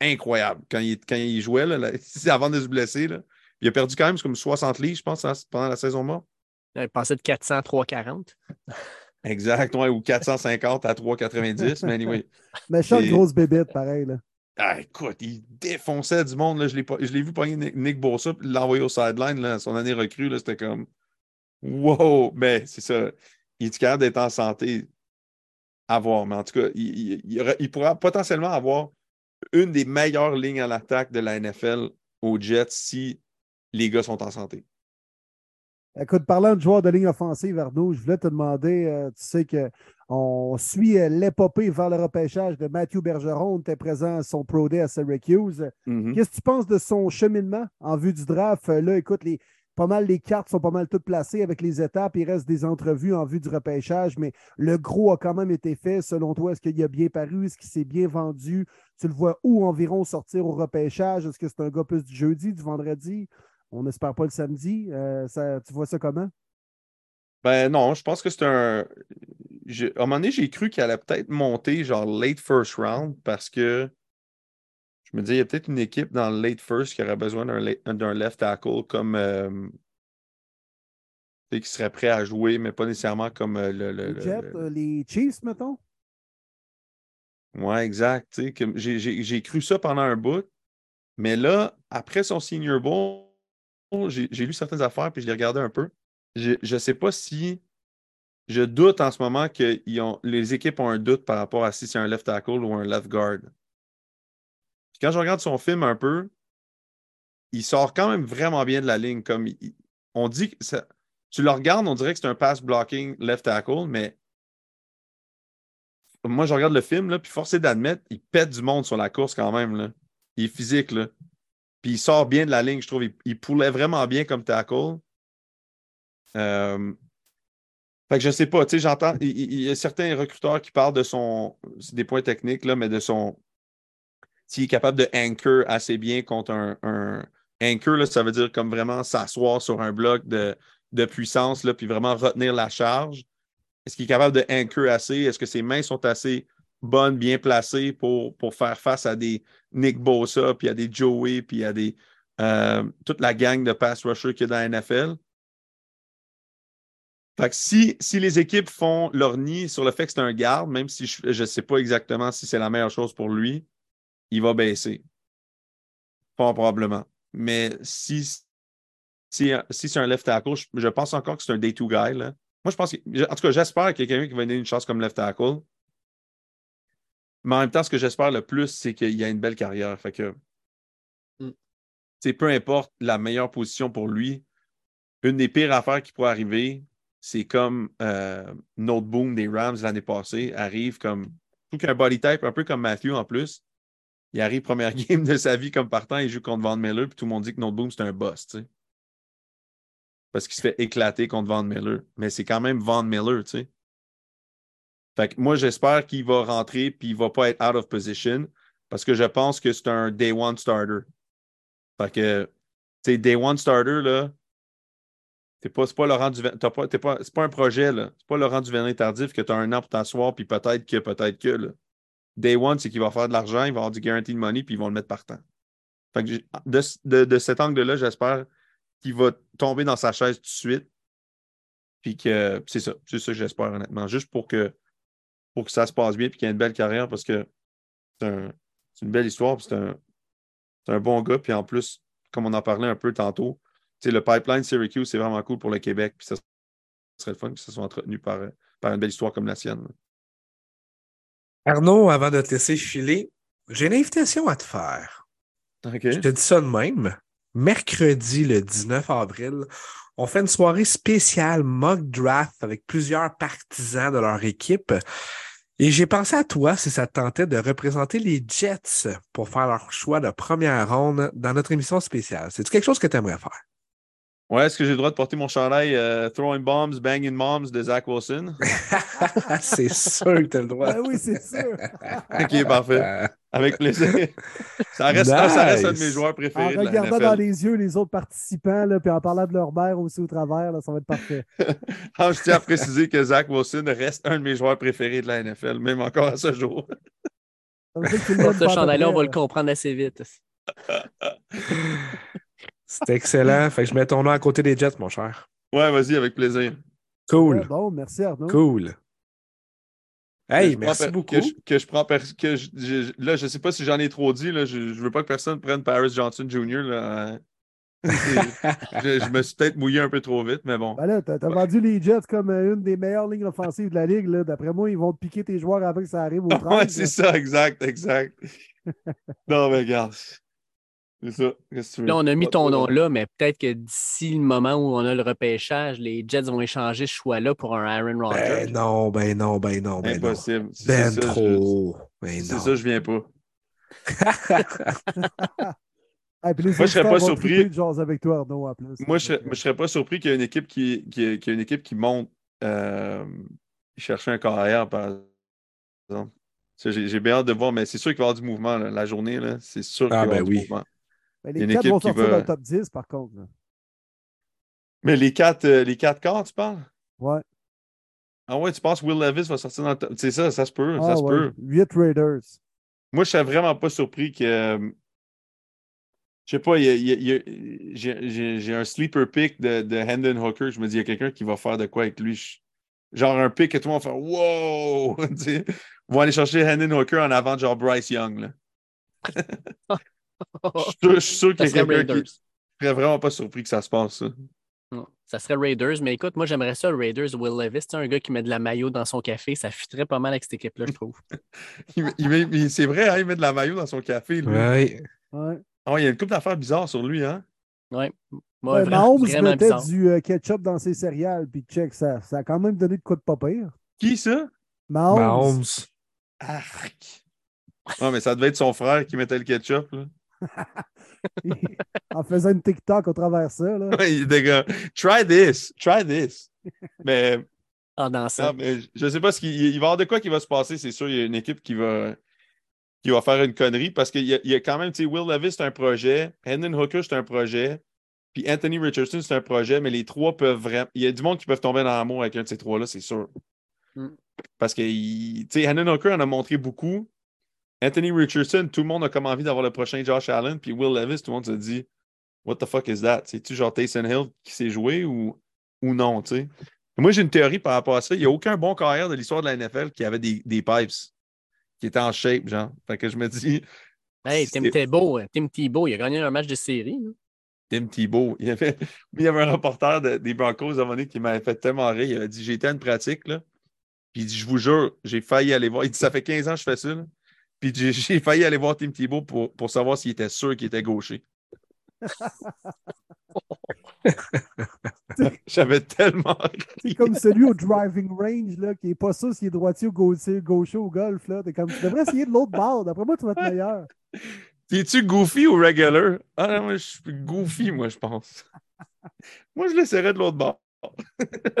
incroyable quand il, quand il jouait, là, *laughs* avant de se blesser. Là. Il a perdu quand même comme 60 livres, je pense, pendant la saison morte. Il est passé de 400 à 340. Exact, ou 450 à 390, mais anyway. *laughs* Méchant grosse bébête, pareil. Là. Ah, écoute, il défonçait du monde. Là. Je l'ai vu pogner Nick, Nick et l'envoyer au sideline. Là. Son année recrue, c'était comme Wow! Mais c'est ça. Il est capable d'être en santé à voir. Mais en tout cas, il, il pourra potentiellement avoir une des meilleures lignes à l'attaque de la NFL aux Jets si les gars sont en santé. Écoute, parlant de joueurs de ligne offensive, Arnaud, je voulais te demander, euh, tu sais qu'on suit euh, l'épopée vers le repêchage de Matthew Bergeron, tu es présent à son Pro Day à Syracuse. Mm-hmm. Qu'est-ce que tu penses de son cheminement en vue du draft? Euh, là, écoute, les, pas mal les cartes sont pas mal toutes placées avec les étapes. Il reste des entrevues en vue du repêchage, mais le gros a quand même été fait. Selon toi, est-ce qu'il a bien paru? Est-ce qu'il s'est bien vendu? Tu le vois où environ sortir au repêchage? Est-ce que c'est un gars plus du jeudi, du vendredi? On n'espère pas le samedi. Euh, tu vois ça comment? Ben non, je pense que c'est un. à un moment donné, j'ai cru qu'il allait peut-être monter genre late first round parce que je me dis, il y a peut-être une équipe dans le late first qui aurait besoin d'un left tackle comme. Euh, qui serait prêt à jouer, mais pas nécessairement comme euh, le, les, euh, les Chiefs, mettons? Ouais, exact. J'ai cru ça pendant un bout. Mais là, après son senior bowl, j'ai lu certaines affaires puis je les regardais un peu. Je ne sais pas si. Je doute en ce moment que les équipes ont un doute par rapport à si c'est un left tackle ou un left guard quand je regarde son film un peu, il sort quand même vraiment bien de la ligne. Comme on dit que tu le regardes, on dirait que c'est un pass blocking left tackle, mais moi, je regarde le film, là, puis forcé d'admettre, il pète du monde sur la course quand même. Là. Il est physique. Là. Puis il sort bien de la ligne, je trouve. Il, poulait vraiment bien comme tackle. Euh, fait que je sais pas, tu sais, j'entends. Il, y a certains recruteurs qui parlent de son. des points techniques, là, mais de son s'il est capable de anchor assez bien contre un, un anchor, là, ça veut dire comme vraiment s'asseoir sur un bloc de de puissance, là, puis vraiment retenir la charge? Est-ce qu'il est capable de anchor assez? Est-ce que ses mains sont assez bonnes, bien placées pour, pour faire face à des Nick Bosa, puis à des Joey, puis à des euh, toute la gang de pass rushers qu'il y a dans la NFL? Fait que si, si les équipes font leur nid sur le fait que c'est un garde, même si je ne sais pas exactement si c'est la meilleure chose pour lui, il va baisser. Pas probablement. Mais si, si, si c'est un left tackle, je, pense encore que c'est un day-two guy. Moi, je pense que, en tout cas, j'espère qu'il y a quelqu'un qui va donner une chance comme left tackle. Mais en même temps, ce que j'espère le plus, c'est qu'il a une belle carrière. Fait que, Mm. peu importe la meilleure position pour lui, une des pires affaires qui pourrait arriver, c'est comme euh, Noteboom des Rams l'année passée, arrive comme tout qu'un body type, un peu comme Matthew en plus. Il arrive première *laughs* game de sa vie comme partant, il joue contre Van Miller, puis tout le monde dit que Noteboom, c'est un boss, tu sais. Parce qu'il se fait éclater contre Van Miller. Mais c'est quand même Van Miller, tu sais. Fait que moi, j'espère qu'il va rentrer puis il va pas être out of position parce que je pense que c'est un day one starter. Fait que, tu day one starter, là, c'est pas, pas Laurent pas, pas, c'est pas un projet, là. C'est pas Laurent Duvernay tardif que tu as un an pour t'asseoir puis peut-être que, peut-être que, là. Day one, c'est qu'il va faire de l'argent, il va avoir du guaranteed money puis ils vont le mettre partant. Fait que de, de, de cet angle-là, j'espère qu'il va tomber dans sa chaise tout de suite. Puis que c'est ça. C'est ça que j'espère, honnêtement. Juste pour que, pour que ça se passe bien puis qu'il ait une belle carrière parce que c'est un- c'est une belle histoire. puis C'est un, bon gars. Puis en plus, comme on en parlait un peu tantôt, le pipeline Syracuse, c'est vraiment cool pour le Québec. Puis ça serait le fun que ça soit entretenu par, par une belle histoire comme la sienne. Arnaud, avant de te laisser filer, j'ai une invitation à te faire. Je te dis ça de même. Mercredi, le 19 avril, on fait une soirée spéciale mock draft avec plusieurs partisans de leur équipe. Et j'ai pensé à toi si ça te tentait de représenter les Jets pour faire leur choix de première ronde dans notre émission spéciale. C'est quelque chose que tu aimerais faire? Ouais, est-ce que j'ai le droit de porter mon chandail euh, Throwing Bombs, Banging Moms de Zach Wilson? *laughs* C'est sûr que tu as le droit. Ah oui, c'est sûr. *laughs* OK, parfait. Euh, Avec plaisir. Ça reste, ça reste un de mes joueurs En préférés de la regardant NFL. dans les yeux les autres participants, là, puis en parlant de leur mère aussi au travers, là, ça va être parfait. *laughs* Ah, je tiens à préciser que Zach Wilson reste un de mes joueurs préférés de la NFL, même encore à ce jour. Ça veut dire que tu Pour l'aimes ce chandail-là, on va le comprendre assez vite. C'est excellent. Fait que je mets ton nom à côté des Jets, mon cher. Ouais, vas-y, avec plaisir. Cool. Ouais, bon, merci Arnaud. Cool. Hey, Que je prends merci beaucoup. Que je, que je prends que je- je- là, je sais pas si j'en ai trop dit. Là, je, je veux pas que personne prenne Paris Johnson Jr. Là, hein. *laughs* je, je me suis peut-être mouillé un peu trop vite, mais bon. Ben là, t'as t'as vendu les Jets comme euh, une des meilleures lignes offensives de la ligue. là. D'après moi, ils vont te piquer tes joueurs avant que ça arrive au 30. *laughs* Ouais, c'est ça, exact, exact. *laughs* non, mais regarde. C'est ça. Que? Là, on a mis ton nom long. là, mais peut-être que d'ici le moment où on a le repêchage, les Jets vont échanger ce choix-là pour un Aaron Rodgers. Ben non, ben non, ben non, ben non. Impossible. C'est Ben ça, je- trop. Ben C'est non. ça, je viens pas. *laughs* Ah, puis les Moi, je serais pas surpris. triper de jaser avec toi, Arnaud, en plus. Moi, je ne serais pas surpris qu'il y ait une équipe qui, qui, qui une équipe qui monte euh, chercher un carrière, par exemple. J'ai bien hâte de voir, mais c'est sûr qu'il va y avoir du mouvement là, la journée. là. C'est sûr qu'il va Ah, y avoir ben du oui. mouvement. Ben, les quatre vont sortir va- dans le top 10, par contre. là. Mais les quatre, euh, les quatre quarts, tu parles? Ouais. Ah ouais, tu penses que Will Levis va sortir dans le top? C'est ça, ça se peut, ça Ah, se ouais. peut. 8 Raiders. Moi, je serais vraiment pas surpris que. euh, je sais pas, j'ai- un sleeper pick de, de Hendon Hooker. Je me dis, il y a quelqu'un qui va faire de quoi avec lui. Je- genre un pick que tout le monde va faire Wow! *laughs* Ils vont aller chercher Hendon Hooker en avant de genre Bryce Young. Là. *laughs* *laughs* Je suis sûr, je suis sûr qu'il y a serait quelqu'un qui. Raiders. Je serais vraiment pas surpris que ça se passe, ça. Non, Ça serait Raiders, mais écoute, moi j'aimerais ça, Raiders, Will Levis. C'est un gars qui met de la maillot dans son café. Ça fitterait pas mal avec cette équipe-là, je trouve. *laughs* Il met- il met- il- c'est vrai, hein, il met de la maillot dans son café. Lui. Ouais. Ouais. Ouais, il y a une couple d'affaires bizarres sur lui. Hein? Ouais. Moi, Ouais, vraiment, Mahomes vraiment mettait bizarre. du euh, ketchup dans ses céréales, puis check, ça, ça a quand même donné de quoi de pas pire. Qui ça? Mahomes. Mahomes. Arc! Non, mais ça devait être son frère qui mettait le ketchup. Là. *laughs* en faisant une TikTok au travers ça. Là. Ouais, il était comme, try this, try this. Mais, *laughs* dans ça. non, mais je sais pas ce qu'il il va y avoir de quoi qui va se passer. C'est sûr, il y a une équipe qui va, qui va faire une connerie parce qu'il y, y a quand même, tu sais, Will Levis, c'est un projet. Hendon Hooker, c'est un projet. Puis Anthony Richardson, c'est un projet, mais les trois peuvent vraiment. Il y a du monde qui peuvent tomber dans l'amour avec un de ces trois-là, c'est sûr. Mm. Parce que, tu sais, Hooker en a montré beaucoup. Anthony Richardson, tout le monde a comme envie d'avoir le prochain Josh Allen. Puis Will Levis, tout le monde se dit, What the fuck is that? C'est-tu genre Taysom Hill qui s'est joué ou, ou non, tu sais? Moi, j'ai une théorie par rapport à ça. Il n'y a aucun bon carrière de l'histoire de la NFL qui avait des, des pipes, qui étaient en shape, genre. Fait que je me dis, Hey, Tim Tebow, euh, Tim Tebow, il a gagné un match de série. là. Tim Thibault. Il y avait, il y avait un reporter de- des Broncos à un moment donné qui m'avait fait tellement rire. Il avait dit J'étais à une pratique, là. Puis il dit Je vous jure, j'ai failli aller voir. Il dit Ça fait 15 ans que je fais ça, là. Puis j'ai- failli aller voir Tim Thibault pour, pour savoir s'il était sûr qu'il était gaucher. *laughs* J'avais tellement C'est comme celui au driving range, là, qui n'est pas sûr s'il est droitier ou gaucher, gaucher au golf. Là. Comme, tu devrais essayer de l'autre bord. D'après moi, tu vas être meilleur. Es-tu goofy ou regular? Ah non, moi, je suis goofy, moi, je pense. moi, je l'essaierais de l'autre bord.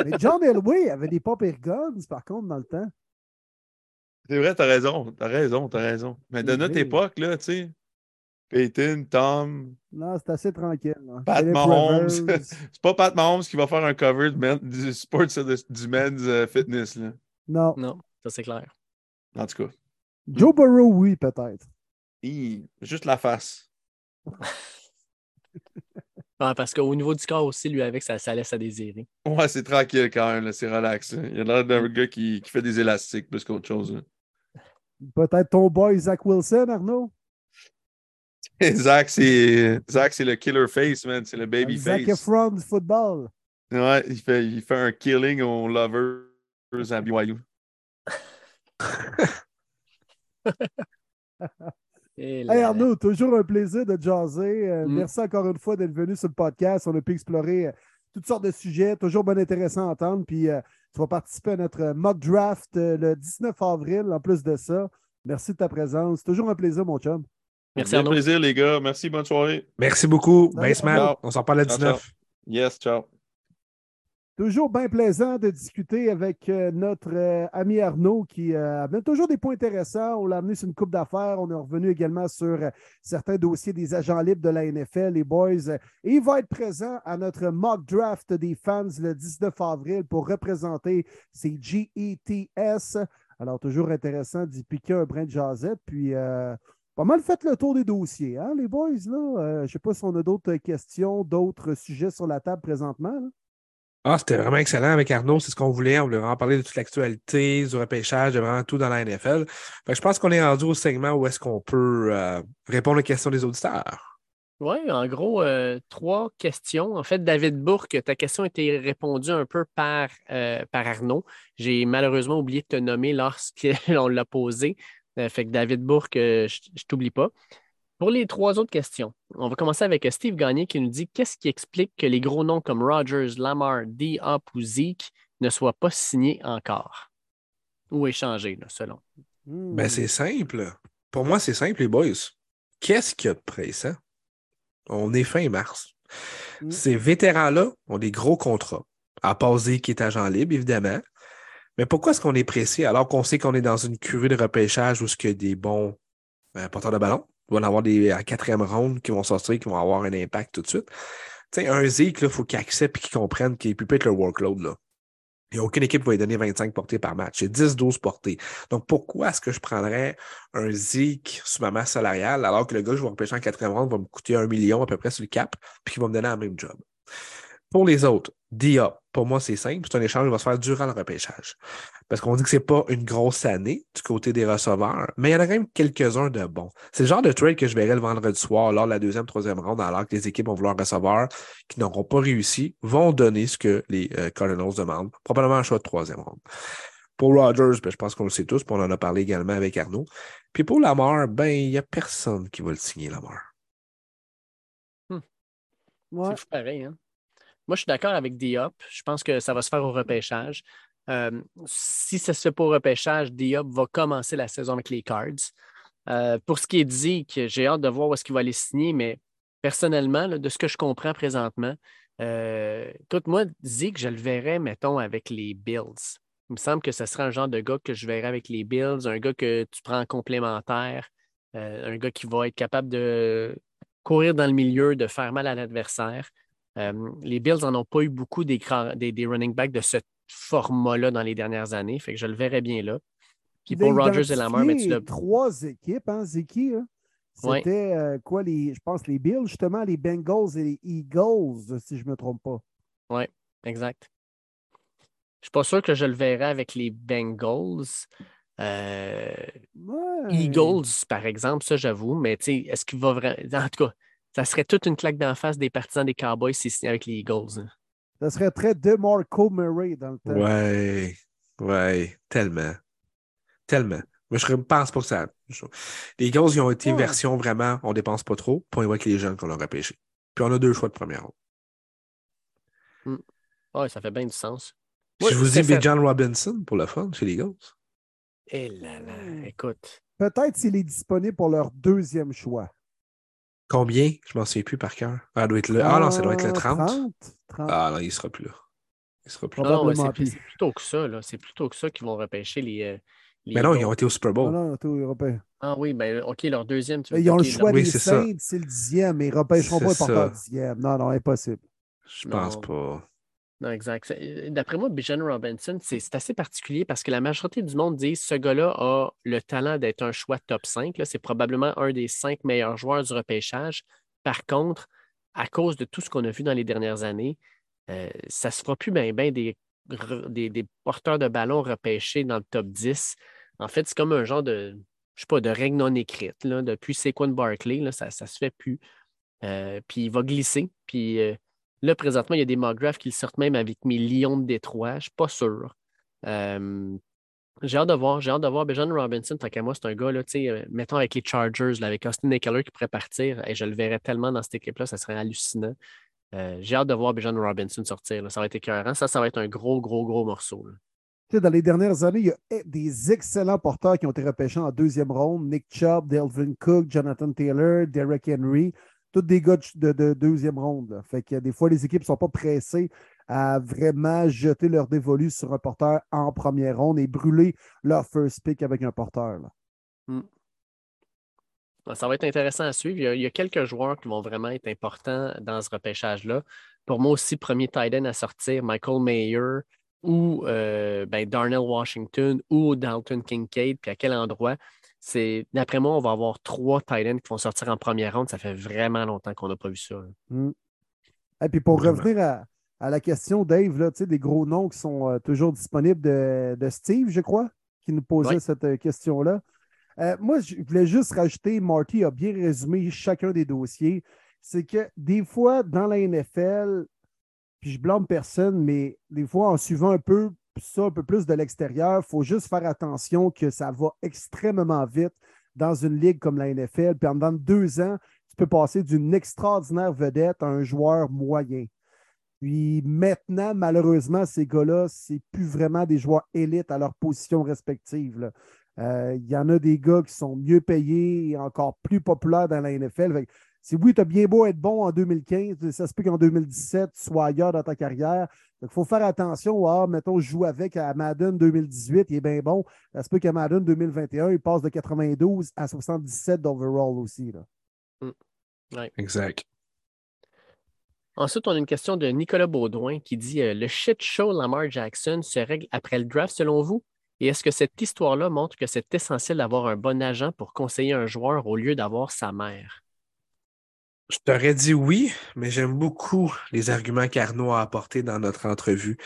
Mais John Elway avait des pop guns, par contre, dans le temps. C'est vrai, t'as raison. T'as raison, t'as raison. Mais de notre vrai. époque, là, tu sais, Peyton, Tom, Non, c'est assez tranquille. là. Pat Philip Mahomes. *laughs* C'est pas Pat Mahomes qui va faire un cover du, men- du sports du men's euh, fitness. Là. Non. Non, ça c'est clair. En tout cas, Joe Burrow, oui, peut-être. Juste la face. Ouais, *laughs* parce qu'au niveau du corps aussi, lui, avec, ça, ça laisse à désirer. Ouais, c'est tranquille quand même, là, c'est relax. là. Il a l'air d'un gars qui, qui fait des élastiques plus qu'autre chose. là. Peut-être ton boy Zach Wilson, Arnaud? Zach, c'est Zach, c'est le killer face, man. C'est le baby Zach face. Efron du football. Ouais, il fait, il fait un killing aux lovers à BYU. *laughs* Hey Arnaud, toujours un plaisir de jaser. Euh, Mm. Merci encore une fois d'être venu sur le podcast. On a pu explorer euh, toutes sortes de sujets. Toujours bien intéressant à entendre. Puis euh, tu vas participer à notre mock draft euh, le 19 avril en plus de ça. Merci de ta présence. Toujours un plaisir, mon chum. Merci Arnaud. plaisir, les gars. Merci, bonne soirée. Merci beaucoup. Arnaud. On s'en parle à Ciao, 19. Yes, ciao. Toujours bien plaisant de discuter avec euh, notre euh, ami Arnaud qui euh, amène toujours des points intéressants. On l'a amené sur une coupe d'affaires. On est revenu également sur euh, certains dossiers des agents libres de la NFL, les boys. Et il va être présent à notre mock draft des fans le 19 avril pour représenter ces GETS. Alors, toujours intéressant d'y piquer un brin de jasette. Puis, pas mal fait le tour des dossiers, hein, les boys. Là? Je ne sais pas si on a d'autres questions, d'autres sujets sur la table présentement. Ah, c'était vraiment excellent avec Arnaud. C'est ce qu'on voulait. On voulait vraiment parler de toute l'actualité, du repêchage, de vraiment tout dans la NFL. Fait je pense qu'on est rendu au segment où est-ce qu'on peut euh, répondre aux questions des auditeurs. Oui, en gros, euh, trois questions. En fait, David Bourque, ta question a été répondue un peu par, euh, par Arnaud. J'ai malheureusement oublié de te nommer lorsqu'on *laughs* l'a posé. Euh, fait que David Bourque, je ne t'oublie pas. Pour les trois autres questions, on va commencer avec Steve Gagné qui nous dit qu'est-ce qui explique que les gros noms comme Rogers, Lamar, D-Hop ou Zeke ne soient pas signés encore? Ou échangés, là, selon? Hmm. Ben, c'est simple. Pour moi, c'est simple, les boys. Qu'est-ce qu'il y a de pressant? On est fin mars. Mm. Ces vétérans-là ont des gros contrats. À part Zeke qui est agent libre, évidemment. Mais pourquoi est-ce qu'on est pressé alors qu'on sait qu'on est dans une curée de repêchage où il y a des bons euh, porteurs de ballon? Il va y avoir des à quatrième ronde qui vont sortir, qui vont avoir un impact tout de suite. Un Zeke, il faut qu'il accepte et qu'il comprenne qu'il peut pas être le workload. Là. Il n'y a aucune équipe qui va lui donner 25 portées par match. C'est 10-12 portées. Donc, pourquoi est-ce que je prendrais un Zeke sur ma masse salariale alors que le gars que je vais repêcher en quatrième ronde va me coûter un million à peu près sur le cap puis qu'il va me donner la même job? Pour les autres, Dia, pour moi, c'est simple. C'est un échange qui va se faire durant le repêchage. Parce qu'on dit que c'est pas une grosse année du côté des receveurs, mais il y en a quand même quelques-uns de bons. C'est le genre de trade que je verrai le vendredi soir lors de la deuxième, troisième ronde, alors que les équipes vont vouloir receveurs qui n'auront pas réussi, vont donner ce que les euh, Cardinals demandent. Probablement un choix de troisième ronde. Pour Rodgers, ben, je pense qu'on le sait tous, puis on en a parlé également avec Arnaud. Puis pour Lamar, ben, il n'y a personne qui va le signer, Lamar. Ouais. C'est pareil. Hein? Moi, je suis d'accord avec Diop. Je pense que ça va se faire au repêchage. Euh, si ça se fait pas repêchage, Diop va commencer la saison avec les Cards. Euh, pour ce qui est de Zeke, j'ai hâte de voir où est-ce qu'il va les signer, mais personnellement, de ce que je comprends présentement, euh, écoute, moi, Zeke, je le verrais, mettons, avec les Bills. Il me semble que ce serait un genre de gars que je verrais avec les Bills, un gars que tu prends en complémentaire, euh, un gars qui va être capable de courir dans le milieu, de faire mal à l'adversaire. Les Bills n'en ont pas eu beaucoup des, des, running backs de ce format-là dans les dernières années. Fait que je le verrais bien là. Puis pour Rogers et Lamar, mais tu l'as. Trois équipes, hein, Ziki? Hein? C'était euh, quoi, les, je pense, les Bills, justement, les Bengals et les Eagles, si je ne me trompe pas. Oui, exact. Je ne suis pas sûr que je le verrai avec les Bengals. Euh, Eagles, par exemple, ça, j'avoue, mais est-ce qu'il va vraiment. En tout cas, ça serait toute une claque d'en face des partisans des Cowboys si c'était avec les Eagles. Hein. Ça serait très DeMarco Murray dans le temps. Ouais, ouais, tellement. Tellement. Mais je ne pense pas que ça. Les Eagles, ils ont été version vraiment, on dépense pas trop, pour y voir les jeunes qu'on leur a pêché. Puis on a deux choix de première ronde. Hmm. Oui, ça fait bien du sens. je vous dis John Robinson pour le fun chez les Eagles. Eh là là, écoute. Peut-être s'il est disponible pour leur deuxième choix. Combien? Je m'en souviens plus par cœur. Ah, doit être le... ah non, ça doit être le 30. 30, Ah non, il ne sera plus là. Il sera plus là. Non, c'est plutôt que ça. C'est plutôt que ça qu'ils vont repêcher les, euh, mais non, ils ont été au Super Bowl. Non, non, ils ont été Ah oui, ben OK, leur deuxième. Tu ils ont le choix des Saints, c'est le dixième, mais ils ne repêcheront pas le dixième. Non, non, impossible. Je pense pas. Non, exact. D'après moi, Bijan Robinson, c'est assez particulier parce que la majorité du monde dit ce gars-là a le talent d'être un choix top 5. C'est probablement un des cinq meilleurs joueurs du repêchage. Par contre, à cause de tout ce qu'on a vu dans les dernières années, euh, ça ne se fera plus bien des, porteurs de ballon repêchés dans le top 10. En fait, c'est comme un genre de, je de règle non écrite. Là, depuis Saquon Barkley, ça ne se fait plus. Euh, puis il va glisser. Puis euh, là, présentement, il y a des mock qui le sortent même avec mes lions de Détroit. Je ne suis pas sûr. Euh, j'ai hâte de voir, j'ai hâte de voir. John Robinson, tant qu'à moi, c'est un gars, là, mettons avec les Chargers, là, avec Austin Eckler qui pourrait partir, et je le verrais tellement dans cette équipe-là, ça serait hallucinant. j'ai hâte de voir John Robinson sortir. Ça va être écœurant. Ça, ça va être un gros, gros, gros morceau dans les dernières années, il y a des excellents porteurs qui ont été repêchés en deuxième ronde. Nick Chubb, Delvin Cook, Jonathan Taylor, Derek Henry, tous des gars de, deuxième ronde. Fait que des fois, les équipes ne sont pas pressées à vraiment jeter leur dévolu sur un porteur en première ronde et brûler leur first pick avec un porteur. Hmm. Ça va être intéressant à suivre. Il y, a, quelques joueurs qui vont vraiment être importants dans ce repêchage-là. Pour moi aussi, premier tight end à sortir, Michael Mayer, ou euh, ben, Darnell Washington ou Dalton Kincaid, puis à quel endroit? C'est, d'après moi, on va avoir trois Titans qui vont sortir en première ronde. Ça fait vraiment longtemps qu'on n'a pas vu ça. Mm. Et puis pour revenir à, la question, Dave, là, des gros noms qui sont euh, toujours disponibles de, Steve, je crois, qui nous posait cette euh, question-là. moi, je voulais juste rajouter, Marty a bien résumé chacun des dossiers. C'est que des fois, dans la NFL, puis je blâme personne, mais des fois, en suivant un peu ça, un peu plus de l'extérieur, il faut juste faire attention que ça va extrêmement vite dans une ligue comme la NFL. Puis en deux ans, tu peux passer d'une extraordinaire vedette à un joueur moyen. Puis maintenant, malheureusement, ces gars-là, c'est plus vraiment des joueurs élites à leur position respective. Euh, il y en a des gars qui sont mieux payés et encore plus populaires dans la NFL. Si oui, tu as bien beau être bon en 2015, ça se peut qu'en 2017, tu sois ailleurs dans ta carrière. Il faut faire attention. Ah, mettons, je joue avec à Madden 2018, il est bien bon. Ça se peut qu'à Madden 2021, il passe de 92 à 77 d'overall aussi. Là. Mm. Exact. Ensuite, on a une question de Nicolas Baudouin qui dit euh, Le shit show Lamar Jackson se règle après le draft selon vous? Et est-ce que cette histoire-là montre que c'est essentiel d'avoir un bon agent pour conseiller un joueur au lieu d'avoir sa mère je t'aurais dit oui, mais j'aime beaucoup les arguments qu'Arnaud a apportés dans notre entrevue,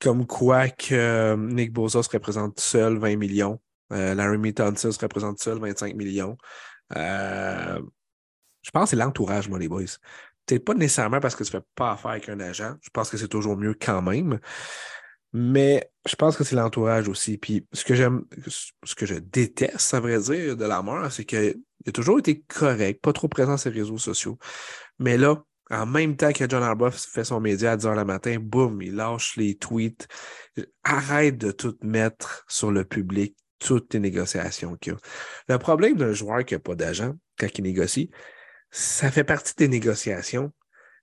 comme quoi que euh, Nick Bosa se représente seul 20 millions, euh, Larry Thompson se représente seul 25 millions. Euh, je pense que c'est l'entourage, moi, les boys. Peut-être pas nécessairement parce que tu ne fais pas affaire avec un agent. Je pense que c'est toujours mieux quand même. Mais je pense que c'est l'entourage aussi. Puis ce que j'aime, ce que je déteste, à vrai dire, de la mort, c'est qu'il a toujours été correct, pas trop présent sur les réseaux sociaux. Mais là, en même temps que John Arbuff fait son média à 10 h le matin, boum, il lâche les tweets. Arrête de tout mettre sur le public, toutes les négociations qu'il y a. Le problème d'un joueur qui n'a pas d'agent quand il négocie, ça fait partie des négociations.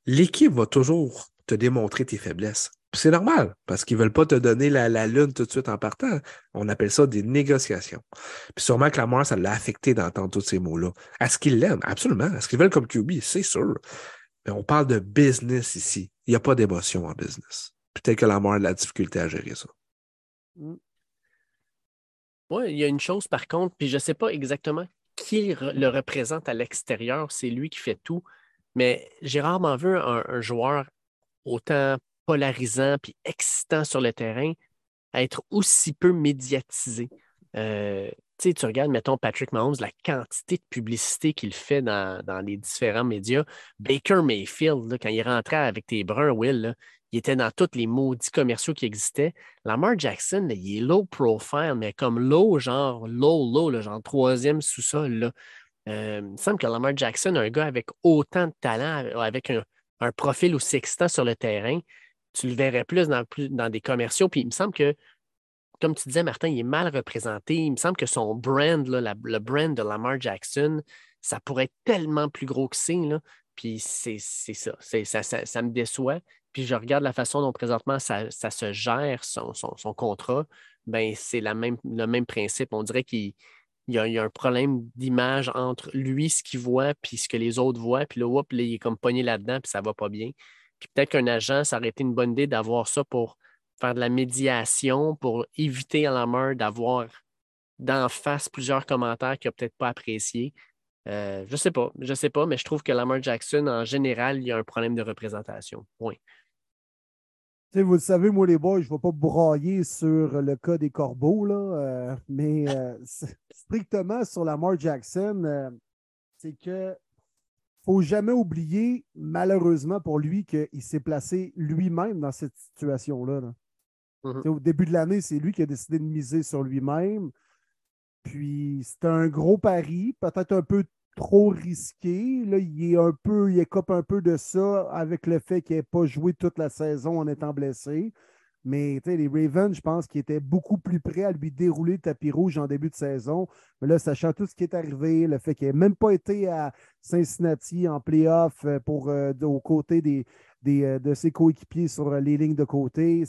L'équipe va toujours te démontrer tes faiblesses. C'est normal, parce qu'ils ne veulent pas te donner la, lune tout de suite en partant. On appelle ça des négociations. Puis sûrement que la mort, ça l'a affecté d'entendre tous ces mots-là. Est-ce qu'ils l'aiment? Absolument. Est-ce qu'ils veulent comme QB? C'est sûr. Mais on parle de business ici. Il n'y a pas d'émotion en business. Peut-être que la mort a de la difficulté à gérer ça. Oui, il y a une chose par contre, puis je ne sais pas exactement qui le représente à l'extérieur, c'est lui qui fait tout, mais j'ai rarement vu un, joueur autant polarisant puis excitant sur le terrain être aussi peu médiatisé. Euh, tu regardes, mettons, Patrick Mahomes, la quantité de publicité qu'il fait dans, les différents médias. Baker Mayfield, quand il rentrait avec tes bruns, Will, il était dans tous les maudits commerciaux qui existaient. Lamar Jackson, il est low profile, mais comme low, genre low, low, genre troisième sous-sol. Euh, il me semble que Lamar Jackson, un gars avec autant de talent, avec un, profil aussi excitant sur le terrain, tu le verrais plus dans, dans des commerciaux. Puis il me semble que, comme tu disais, Martin, il est mal représenté. Il me semble que son brand, le brand de Lamar Jackson, ça pourrait être tellement plus gros que c'est. Puis c'est ça. Ça, ça. ça, me déçoit puis je regarde la façon dont présentement ça, se gère, son, contrat, ben c'est même, le même principe. On dirait qu'il y, a un problème d'image entre lui, ce qu'il voit, puis ce que les autres voient. Puis là, il est comme pogné là-dedans, puis ça va pas bien. Puis peut-être qu'un agent, ça aurait été une bonne idée d'avoir ça pour faire de la médiation, pour éviter à la mort d'avoir d'en face plusieurs commentaires qu'il n'a peut-être pas appréciés. Euh, je ne sais pas, je sais pas, mais je trouve que Lamar Jackson, en général, il y a un problème de représentation. Oui vous le savez, moi, les boys, je ne vais pas brailler sur le cas des corbeaux, là, euh, mais euh, *laughs* strictement sur Lamar Jackson, c'est que faut jamais oublier, malheureusement pour lui, qu'il s'est placé lui-même dans cette situation-là. Mm-hmm. Au début de l'année, c'est lui qui a décidé de miser sur lui-même. Puis c'est un gros pari, peut-être un peu trop risqué. Là, il est un peu, il écope un peu de ça avec le fait qu'il n'ait pas joué toute la saison en étant blessé. Mais les Ravens, je pense qu'ils étaient beaucoup plus prêts à lui dérouler le tapis rouge en début de saison. Mais là, sachant tout ce qui est arrivé, le fait qu'il n'ait même pas été à Cincinnati en playoff euh, pour, euh, aux côtés euh, de ses coéquipiers sur les lignes de côté,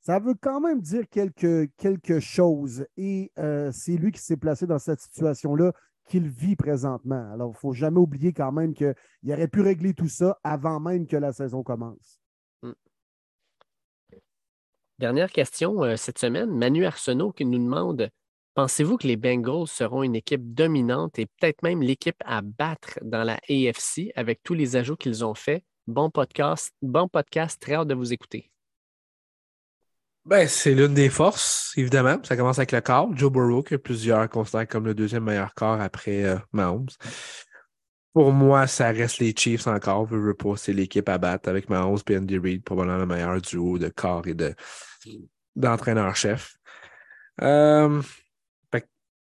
ça veut quand même dire quelque, quelque chose. Et c'est lui qui s'est placé dans cette situation-là qu'il vit présentement. Alors, il ne faut jamais oublier quand même qu'il aurait pu régler tout ça avant même que la saison commence. Dernière question euh, cette semaine. Manu Arsenault qui nous demande Pensez-vous que les Bengals seront une équipe dominante et peut-être même l'équipe à battre dans la AFC avec tous les ajouts qu'ils ont faits? Bon podcast, bon podcast, très hâte de vous écouter. Ben, c'est l'une des forces, évidemment. Ça commence avec le corps. Joe Burrow, que plusieurs considèrent comme le deuxième meilleur corps après euh, Mahomes. Pour moi, ça reste les Chiefs encore. Pas, c'est l'équipe à battre avec Mahomes et Andy Reid, probablement le meilleur duo de corps et de, d'entraîneur-chef. Euh,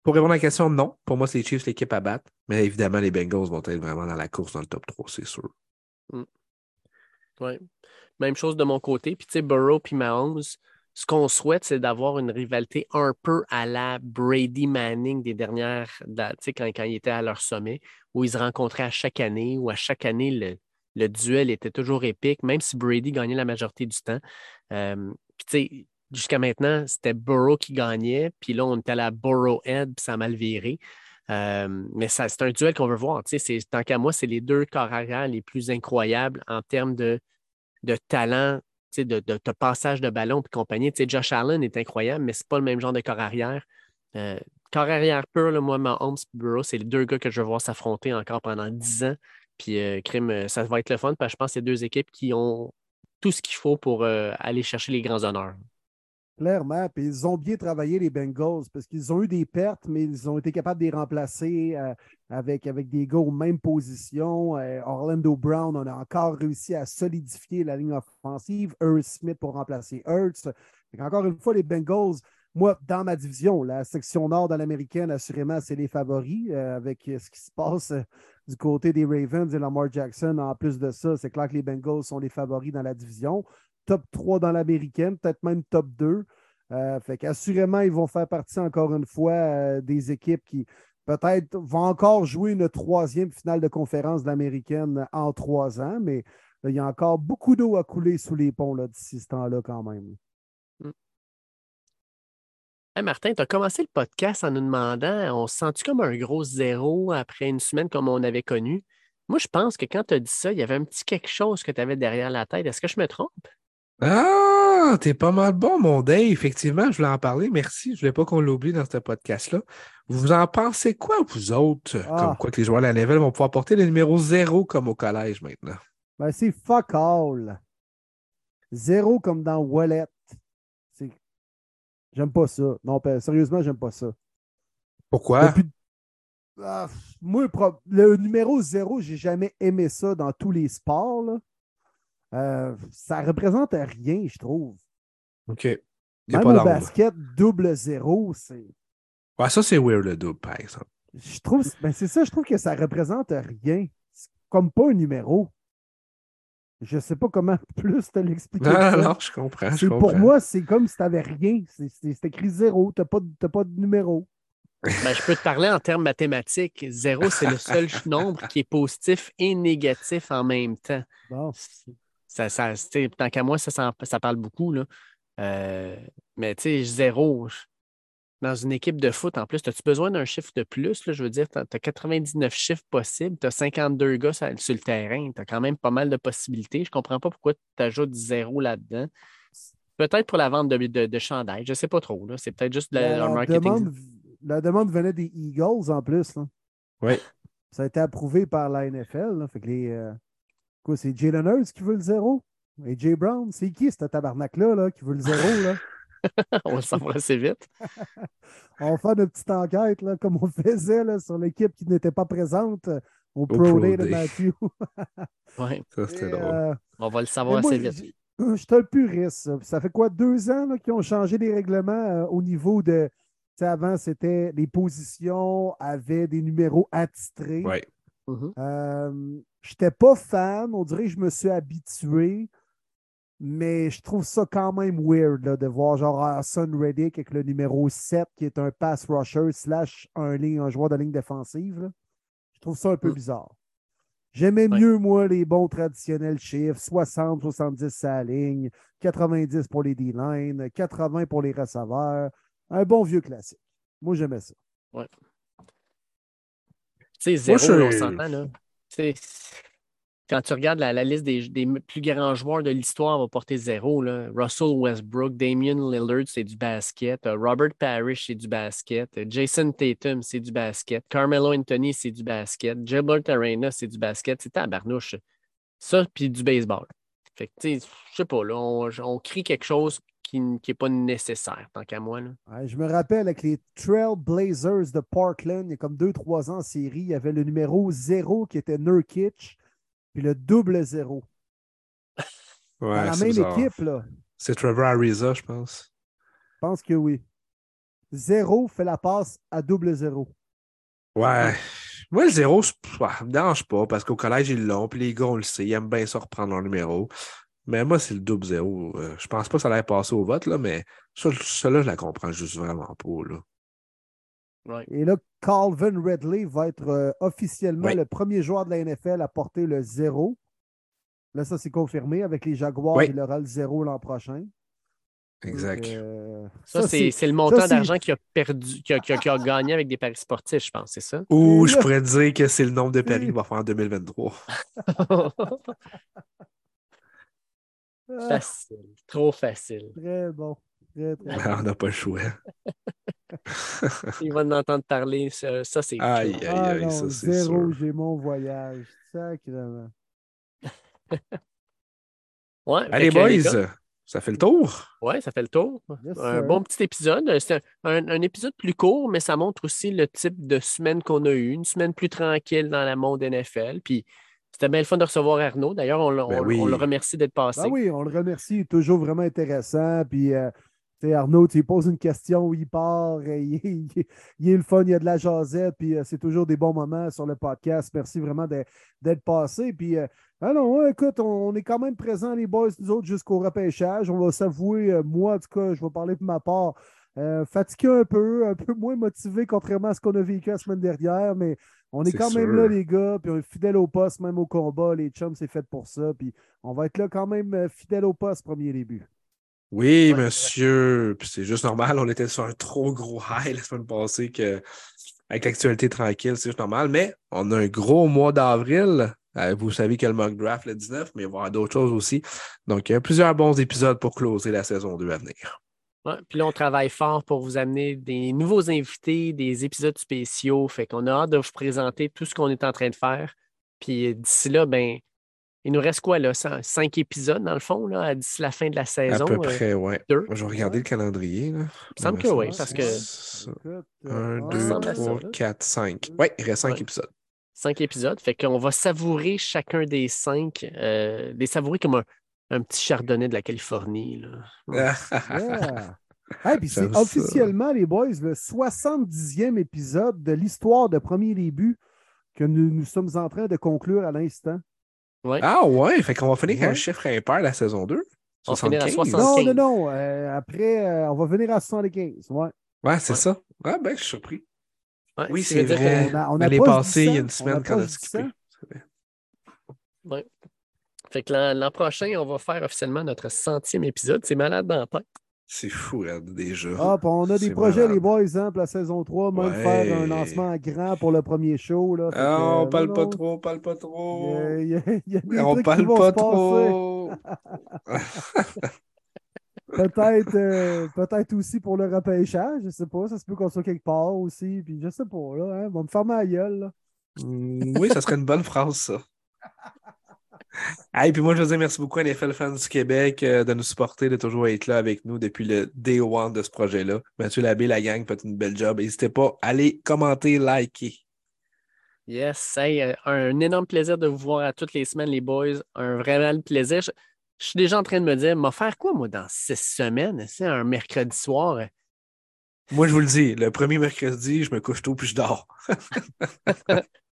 pour répondre à la question, non. Pour moi, c'est les Chiefs l'équipe à battre. Mais évidemment, les Bengals vont être vraiment dans la course dans le top 3, c'est sûr. Mm. Oui. Même chose de mon côté. Puis, tu sais, Burrow puis Mahomes, ce qu'on souhaite, c'est d'avoir une rivalité un peu à la Brady Manning des dernières, tu quand, quand ils étaient à leur sommet, où ils se rencontraient à chaque année, où à chaque année, le, duel était toujours épique, même si Brady gagnait la majorité du temps. Euh, jusqu'à maintenant, c'était Burrow qui gagnait, puis là, on était à la Burrow-Head, puis ça a mal viré. Euh, mais c'est un duel qu'on veut voir. Tant qu'à moi, c'est les deux corps arrière les plus incroyables en termes de, de talent de, de, passage de ballon et compagnie. Josh Allen est incroyable, mais ce n'est pas le même genre de corps arrière. Euh, corps arrière pur, moi, Mahomes et Burrow, c'est les deux gars que je veux voir s'affronter encore pendant 10 ans. Puis, euh, crime, euh, ça va être le fun parce que je pense que c'est deux équipes qui ont tout ce qu'il faut pour aller chercher les grands honneurs. Clairement, puis ils ont bien travaillé les Bengals parce qu'ils ont eu des pertes, mais ils ont été capables de les remplacer euh, avec, avec des gars aux mêmes positions. Euh, Orlando Brown, on a encore réussi à solidifier la ligne offensive. Earl Smith pour remplacer Hurts. Encore une fois, les Bengals, moi, dans ma division, la section nord de l'américaine, assurément, c'est les favoris euh, avec ce qui se passe du côté des Ravens et Lamar Jackson. En plus de ça, c'est clair que les Bengals sont les favoris dans la division top 3 dans l'américaine, peut-être même top 2. Euh, fait qu'assurément, ils vont faire partie encore une fois euh, des équipes qui peut-être vont encore jouer une troisième finale de conférence de l'américaine en trois ans, mais il y a encore beaucoup d'eau à couler sous les ponts d'ici ce temps-là quand même. Martin, tu as commencé le podcast en nous demandant on se sent-tu comme un gros zéro après une semaine comme on avait connu? Moi, je pense que quand tu as dit ça, il y avait un petit quelque chose que tu avais derrière la tête. Est-ce que je me trompe? Ah, t'es pas mal bon, mon Dave. Effectivement, je voulais en parler. Merci. Je voulais pas qu'on l'oublie dans ce podcast-là. Vous en pensez quoi, vous autres? Ah. Comme quoi que les joueurs de la Nivelle vont pouvoir porter le numéro zéro comme au collège maintenant? Ben, c'est fuck all. Zéro comme dans Wallet. J'aime pas ça. Non, ben, sérieusement, j'aime pas ça. Pourquoi? Depuis- Ah, moi, le numéro zéro, j'ai jamais aimé ça dans tous les sports. là. Euh, ça représente rien, je trouve. OK. Même pas au basket, double zéro, c'est. Ouais, ça, c'est weird, le double, par exemple. Je trouve, ben c'est ça, je trouve que ça représente rien. C'est comme pas un numéro. Je sais pas comment *laughs* plus te l'expliquer. Non, je comprends. Je C'est- comprends. pour moi, c'est comme si tu n'avais rien. C'est- écrit zéro. Tu n'as pas, pas de numéro. Ben, je peux te parler en termes mathématiques. Zéro, c'est le seul *laughs* nombre qui est positif et négatif en même temps. Bon. Ça, ça, tant qu'à moi, ça, ça parle beaucoup. Là. Euh, mais tu sais, zéro. Dans une équipe de foot, en plus, as-tu besoin d'un chiffre de plus? Là? Je veux dire, tu as 99 chiffres possibles, tu as 52 gars sur, sur le terrain, tu as quand même pas mal de possibilités. Je comprends pas pourquoi tu ajoutes zéro là-dedans. Peut-être pour la vente de, de, de chandail, je sais pas trop. là. C'est peut-être juste de la, La, leur marketing. demande, la demande venait des Eagles en plus. là. Oui. Ça a été approuvé par la NFL. là. Fait que les, euh, quoi, c'est Jalen Hurts qui veut le zéro? Et Jay Brown? C'est qui ce tabarnak-là là, qui veut le zéro? Là? *laughs* On va le savoir assez vite. *laughs* On va faire une petite enquête là, comme on faisait là, sur l'équipe qui n'était pas présente au, Pro, Pro Day de. Matthew. *laughs* Ouais, Ça, c'était Et, drôle. euh, on va le savoir moi, assez vite. Je suis un puriste. Ça fait quoi, deux ans qu'ils ont changé les règlements euh, au niveau de. tu sais, avant, c'était les positions avaient des numéros attitrés. Ouais. Mhm. Euh, je n'étais pas fan. On dirait que je me suis habitué. Mais je trouve ça quand même weird là, de voir genre Hassan Reddick avec le numéro 7 qui est un pass rusher slash un, ligne, un joueur de ligne défensive. là. Je trouve ça un peu Mm. bizarre. J'aimais Ouais. mieux, moi, les bons traditionnels chiffres 60, 70 à la ligne, 90 pour les D-line, 80 pour les receveurs. Un bon vieux classique. Moi, j'aimais ça. Tu sais, zéro, on s'entend, là. Quand tu regardes la, liste des, plus grands joueurs de l'histoire, on va porter zéro. Russell Westbrook, Damian Lillard, c'est du basket. Euh, Robert Parrish, c'est du basket. Euh, Jason Tatum, c'est du basket. Carmelo Anthony, c'est du basket. Gilbert Arena, c'est du basket. C'est tabarnouche. Ça, puis du baseball. Fait que, tu sais, pas, là, on, crie quelque chose qui n'est pas nécessaire, tant qu'à moi. Je me rappelle avec les Trail Blazers de Parkland, il y a comme 2-3 ans en série, il y avait le numéro 0 qui était Nurkic, puis le double 0. Dans Ouais, la c'est même bizarre. équipe, là. C'est Trevor Ariza, je pense. Je pense que oui. 0 fait la passe à double 0. Ouais. Moi, le zéro, ça me dérange pas parce qu'au collège, ils l'ont, puis les gars, on le sait, ils aiment bien ça reprendre leur numéro. Mais moi, c'est le double zéro. Euh, je pense pas que ça allait passer au vote, là, mais ça, celle-là, je la comprends juste vraiment pas. Là. Et là, Calvin Ridley va être euh, officiellement le premier joueur de la NFL à porter le 0. Là, ça, c'est confirmé. Avec les Jaguars, il aura le 0 l'an prochain. Exact. Euh, Ça, c'est c'est le montant d'argent qu'il a perdu, qu'il a, gagné avec des paris sportifs, je pense, c'est ça? Ou je pourrais dire que c'est le nombre de paris qu'il va faire en 2023. ah, *laughs* facile, trop facile. très bon. Très, très bon. on n'a pas le choix. Il va en entendre parler, ça, ça, c'est Aïe, aïe, Ah aïe, non, ça, c'est zéro, sûr. j'ai mon voyage. Sacrément. *laughs* Ouais, Allez, boys, ça fait le tour. Ouais, ça fait le tour. Yes, un bon petit épisode. C'est un, épisode plus court, mais ça montre aussi le type de semaine qu'on a eu. Une semaine plus tranquille dans la monde NFL. Puis c'était bien le fun de recevoir Arnaud. D'ailleurs, on, le- Ben on- oui. on le remercie d'être passé. Ah oui, on le remercie. Toujours vraiment intéressant. Puis, euh, Arnaud, tu poses une question, il part, euh, *laughs* il, il est- il est le fun, il y a de la jasette, puis euh, c'est toujours des bons moments sur le podcast. Merci vraiment d'être passé. Puis, euh, ah non, écoute, on, on est quand même présents, les boys, nous autres, jusqu'au repêchage. On va s'avouer, euh, moi, en tout cas, je vais parler pour ma part. fatigué un peu, un peu moins motivé, contrairement à ce qu'on a vécu la semaine dernière, mais on est, quand même là, les gars, puis on est fidèles au poste, même au combat. Les chums, c'est fait pour ça. Puis on va être là quand même fidèles au poste, premier début. Oui, Ouais. monsieur. Puis c'est juste normal, on était sur un trop gros high la semaine passée que avec l'actualité tranquille, c'est juste normal. Mais on a un gros mois d'avril. Euh, vous savez a le mock draft le 19, mais il va y avoir d'autres choses aussi. Donc, il y a plusieurs bons épisodes pour closer la saison 2 à venir. Ouais, puis là, on travaille fort pour vous amener des nouveaux invités, des épisodes spéciaux. Fait qu'on a hâte de vous présenter tout ce qu'on est en train de faire. Puis d'ici là, ben, il nous reste quoi, là? Cin- Cinq épisodes, dans le fond, là, d'ici la fin de la À saison. peu euh, près, ouais. deux. Je vais regarder le calendrier. Là. Il me semble que oui, c'est parce que Un, euh, deux, à trois, quatre, cinq. Oui, il reste cinq Ouais. épisodes. cinq épisodes. Fait qu'on va savourer chacun des cinq, euh, les savourer comme un, un petit chardonnay de la Californie. Là. Yeah. Hey, puis *laughs* c'est ça. officiellement, les boys, le 70e épisode de l'histoire de Premier Début que nous, nous sommes en train de conclure à l'instant. Ouais. ah ouais, fait qu'on va finir avec un Ouais. chiffre impair la saison 2. On va finir à 75. 75. Non, non, non. euh, après, euh, on va venir à 75. Ouais. Ouais, c'est Ouais. ça. Ah ben, je suis surpris. Ouais, Oui, c'est vrai. On a- on passée, du il y a une 100, semaine on qu'on a skippé. 100. C'est vrai. que- ouais. Fait que l'an l'an prochain, on va faire officiellement notre centième épisode. C'est malade dans la tête. C'est fou, là, déjà. Ah, on a des projets, les boys, hein, pour la saison 3, même Ouais. faire un lancement grand pour le premier show. Là, Ah, que, on euh, parle non, pas non, trop, on parle pas trop. il y a- il y a des on trucs qui parle vont pas trop. *laughs* Peut-être euh, peut-être aussi pour le repêchage, je sais pas. Ça se peut qu'on soit quelque part aussi. Puis je sais pas, là. Hein, on va me fermer la gueule. Là. Mm, oui, ça serait une bonne phrase, ça. *laughs* Hey, puis moi, je veux dire merci beaucoup à NFL Fans du Québec euh, de nous supporter, de toujours être là avec nous depuis le day one de ce projet-là. Mathieu Labbé, la gang, faites une belle job. N'hésitez pas à aller commenter, liker. Yes, hey, euh, un énorme plaisir de vous voir à toutes les semaines, les boys. Un vraiment plaisir. Je, je suis déjà en train de me dire, m'a faire quoi, moi, dans six semaines? C'est un mercredi soir? Moi, je vous le dis, le premier mercredi, je me couche tôt puis je dors. *laughs*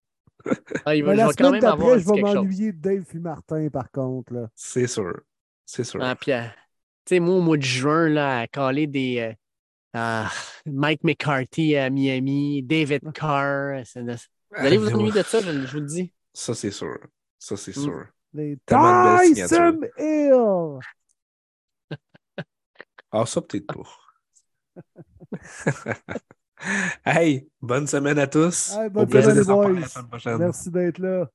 Ah, il va, la semaine d'après, je vais m'ennuyer de Dave puis Martin, par contre. Là. C'est sûr. C'est sûr. Ah, puis, euh, tu sais, moi, au mois de juin, là, à caler des euh, ah, Mike McCarthy à Miami, David Carr. c'est- Vous allez vous Ah, ennuyer de ça, je, je vous le dis. Ça, c'est sûr. Ça, c'est Mm. sûr. Les Tyson Hill! Ah, ça, peut-être pas. *laughs* hey, bonne semaine à tous. Hey, bonne Au plaisir de les s'en parler boys. la semaine prochaine. Merci d'être là.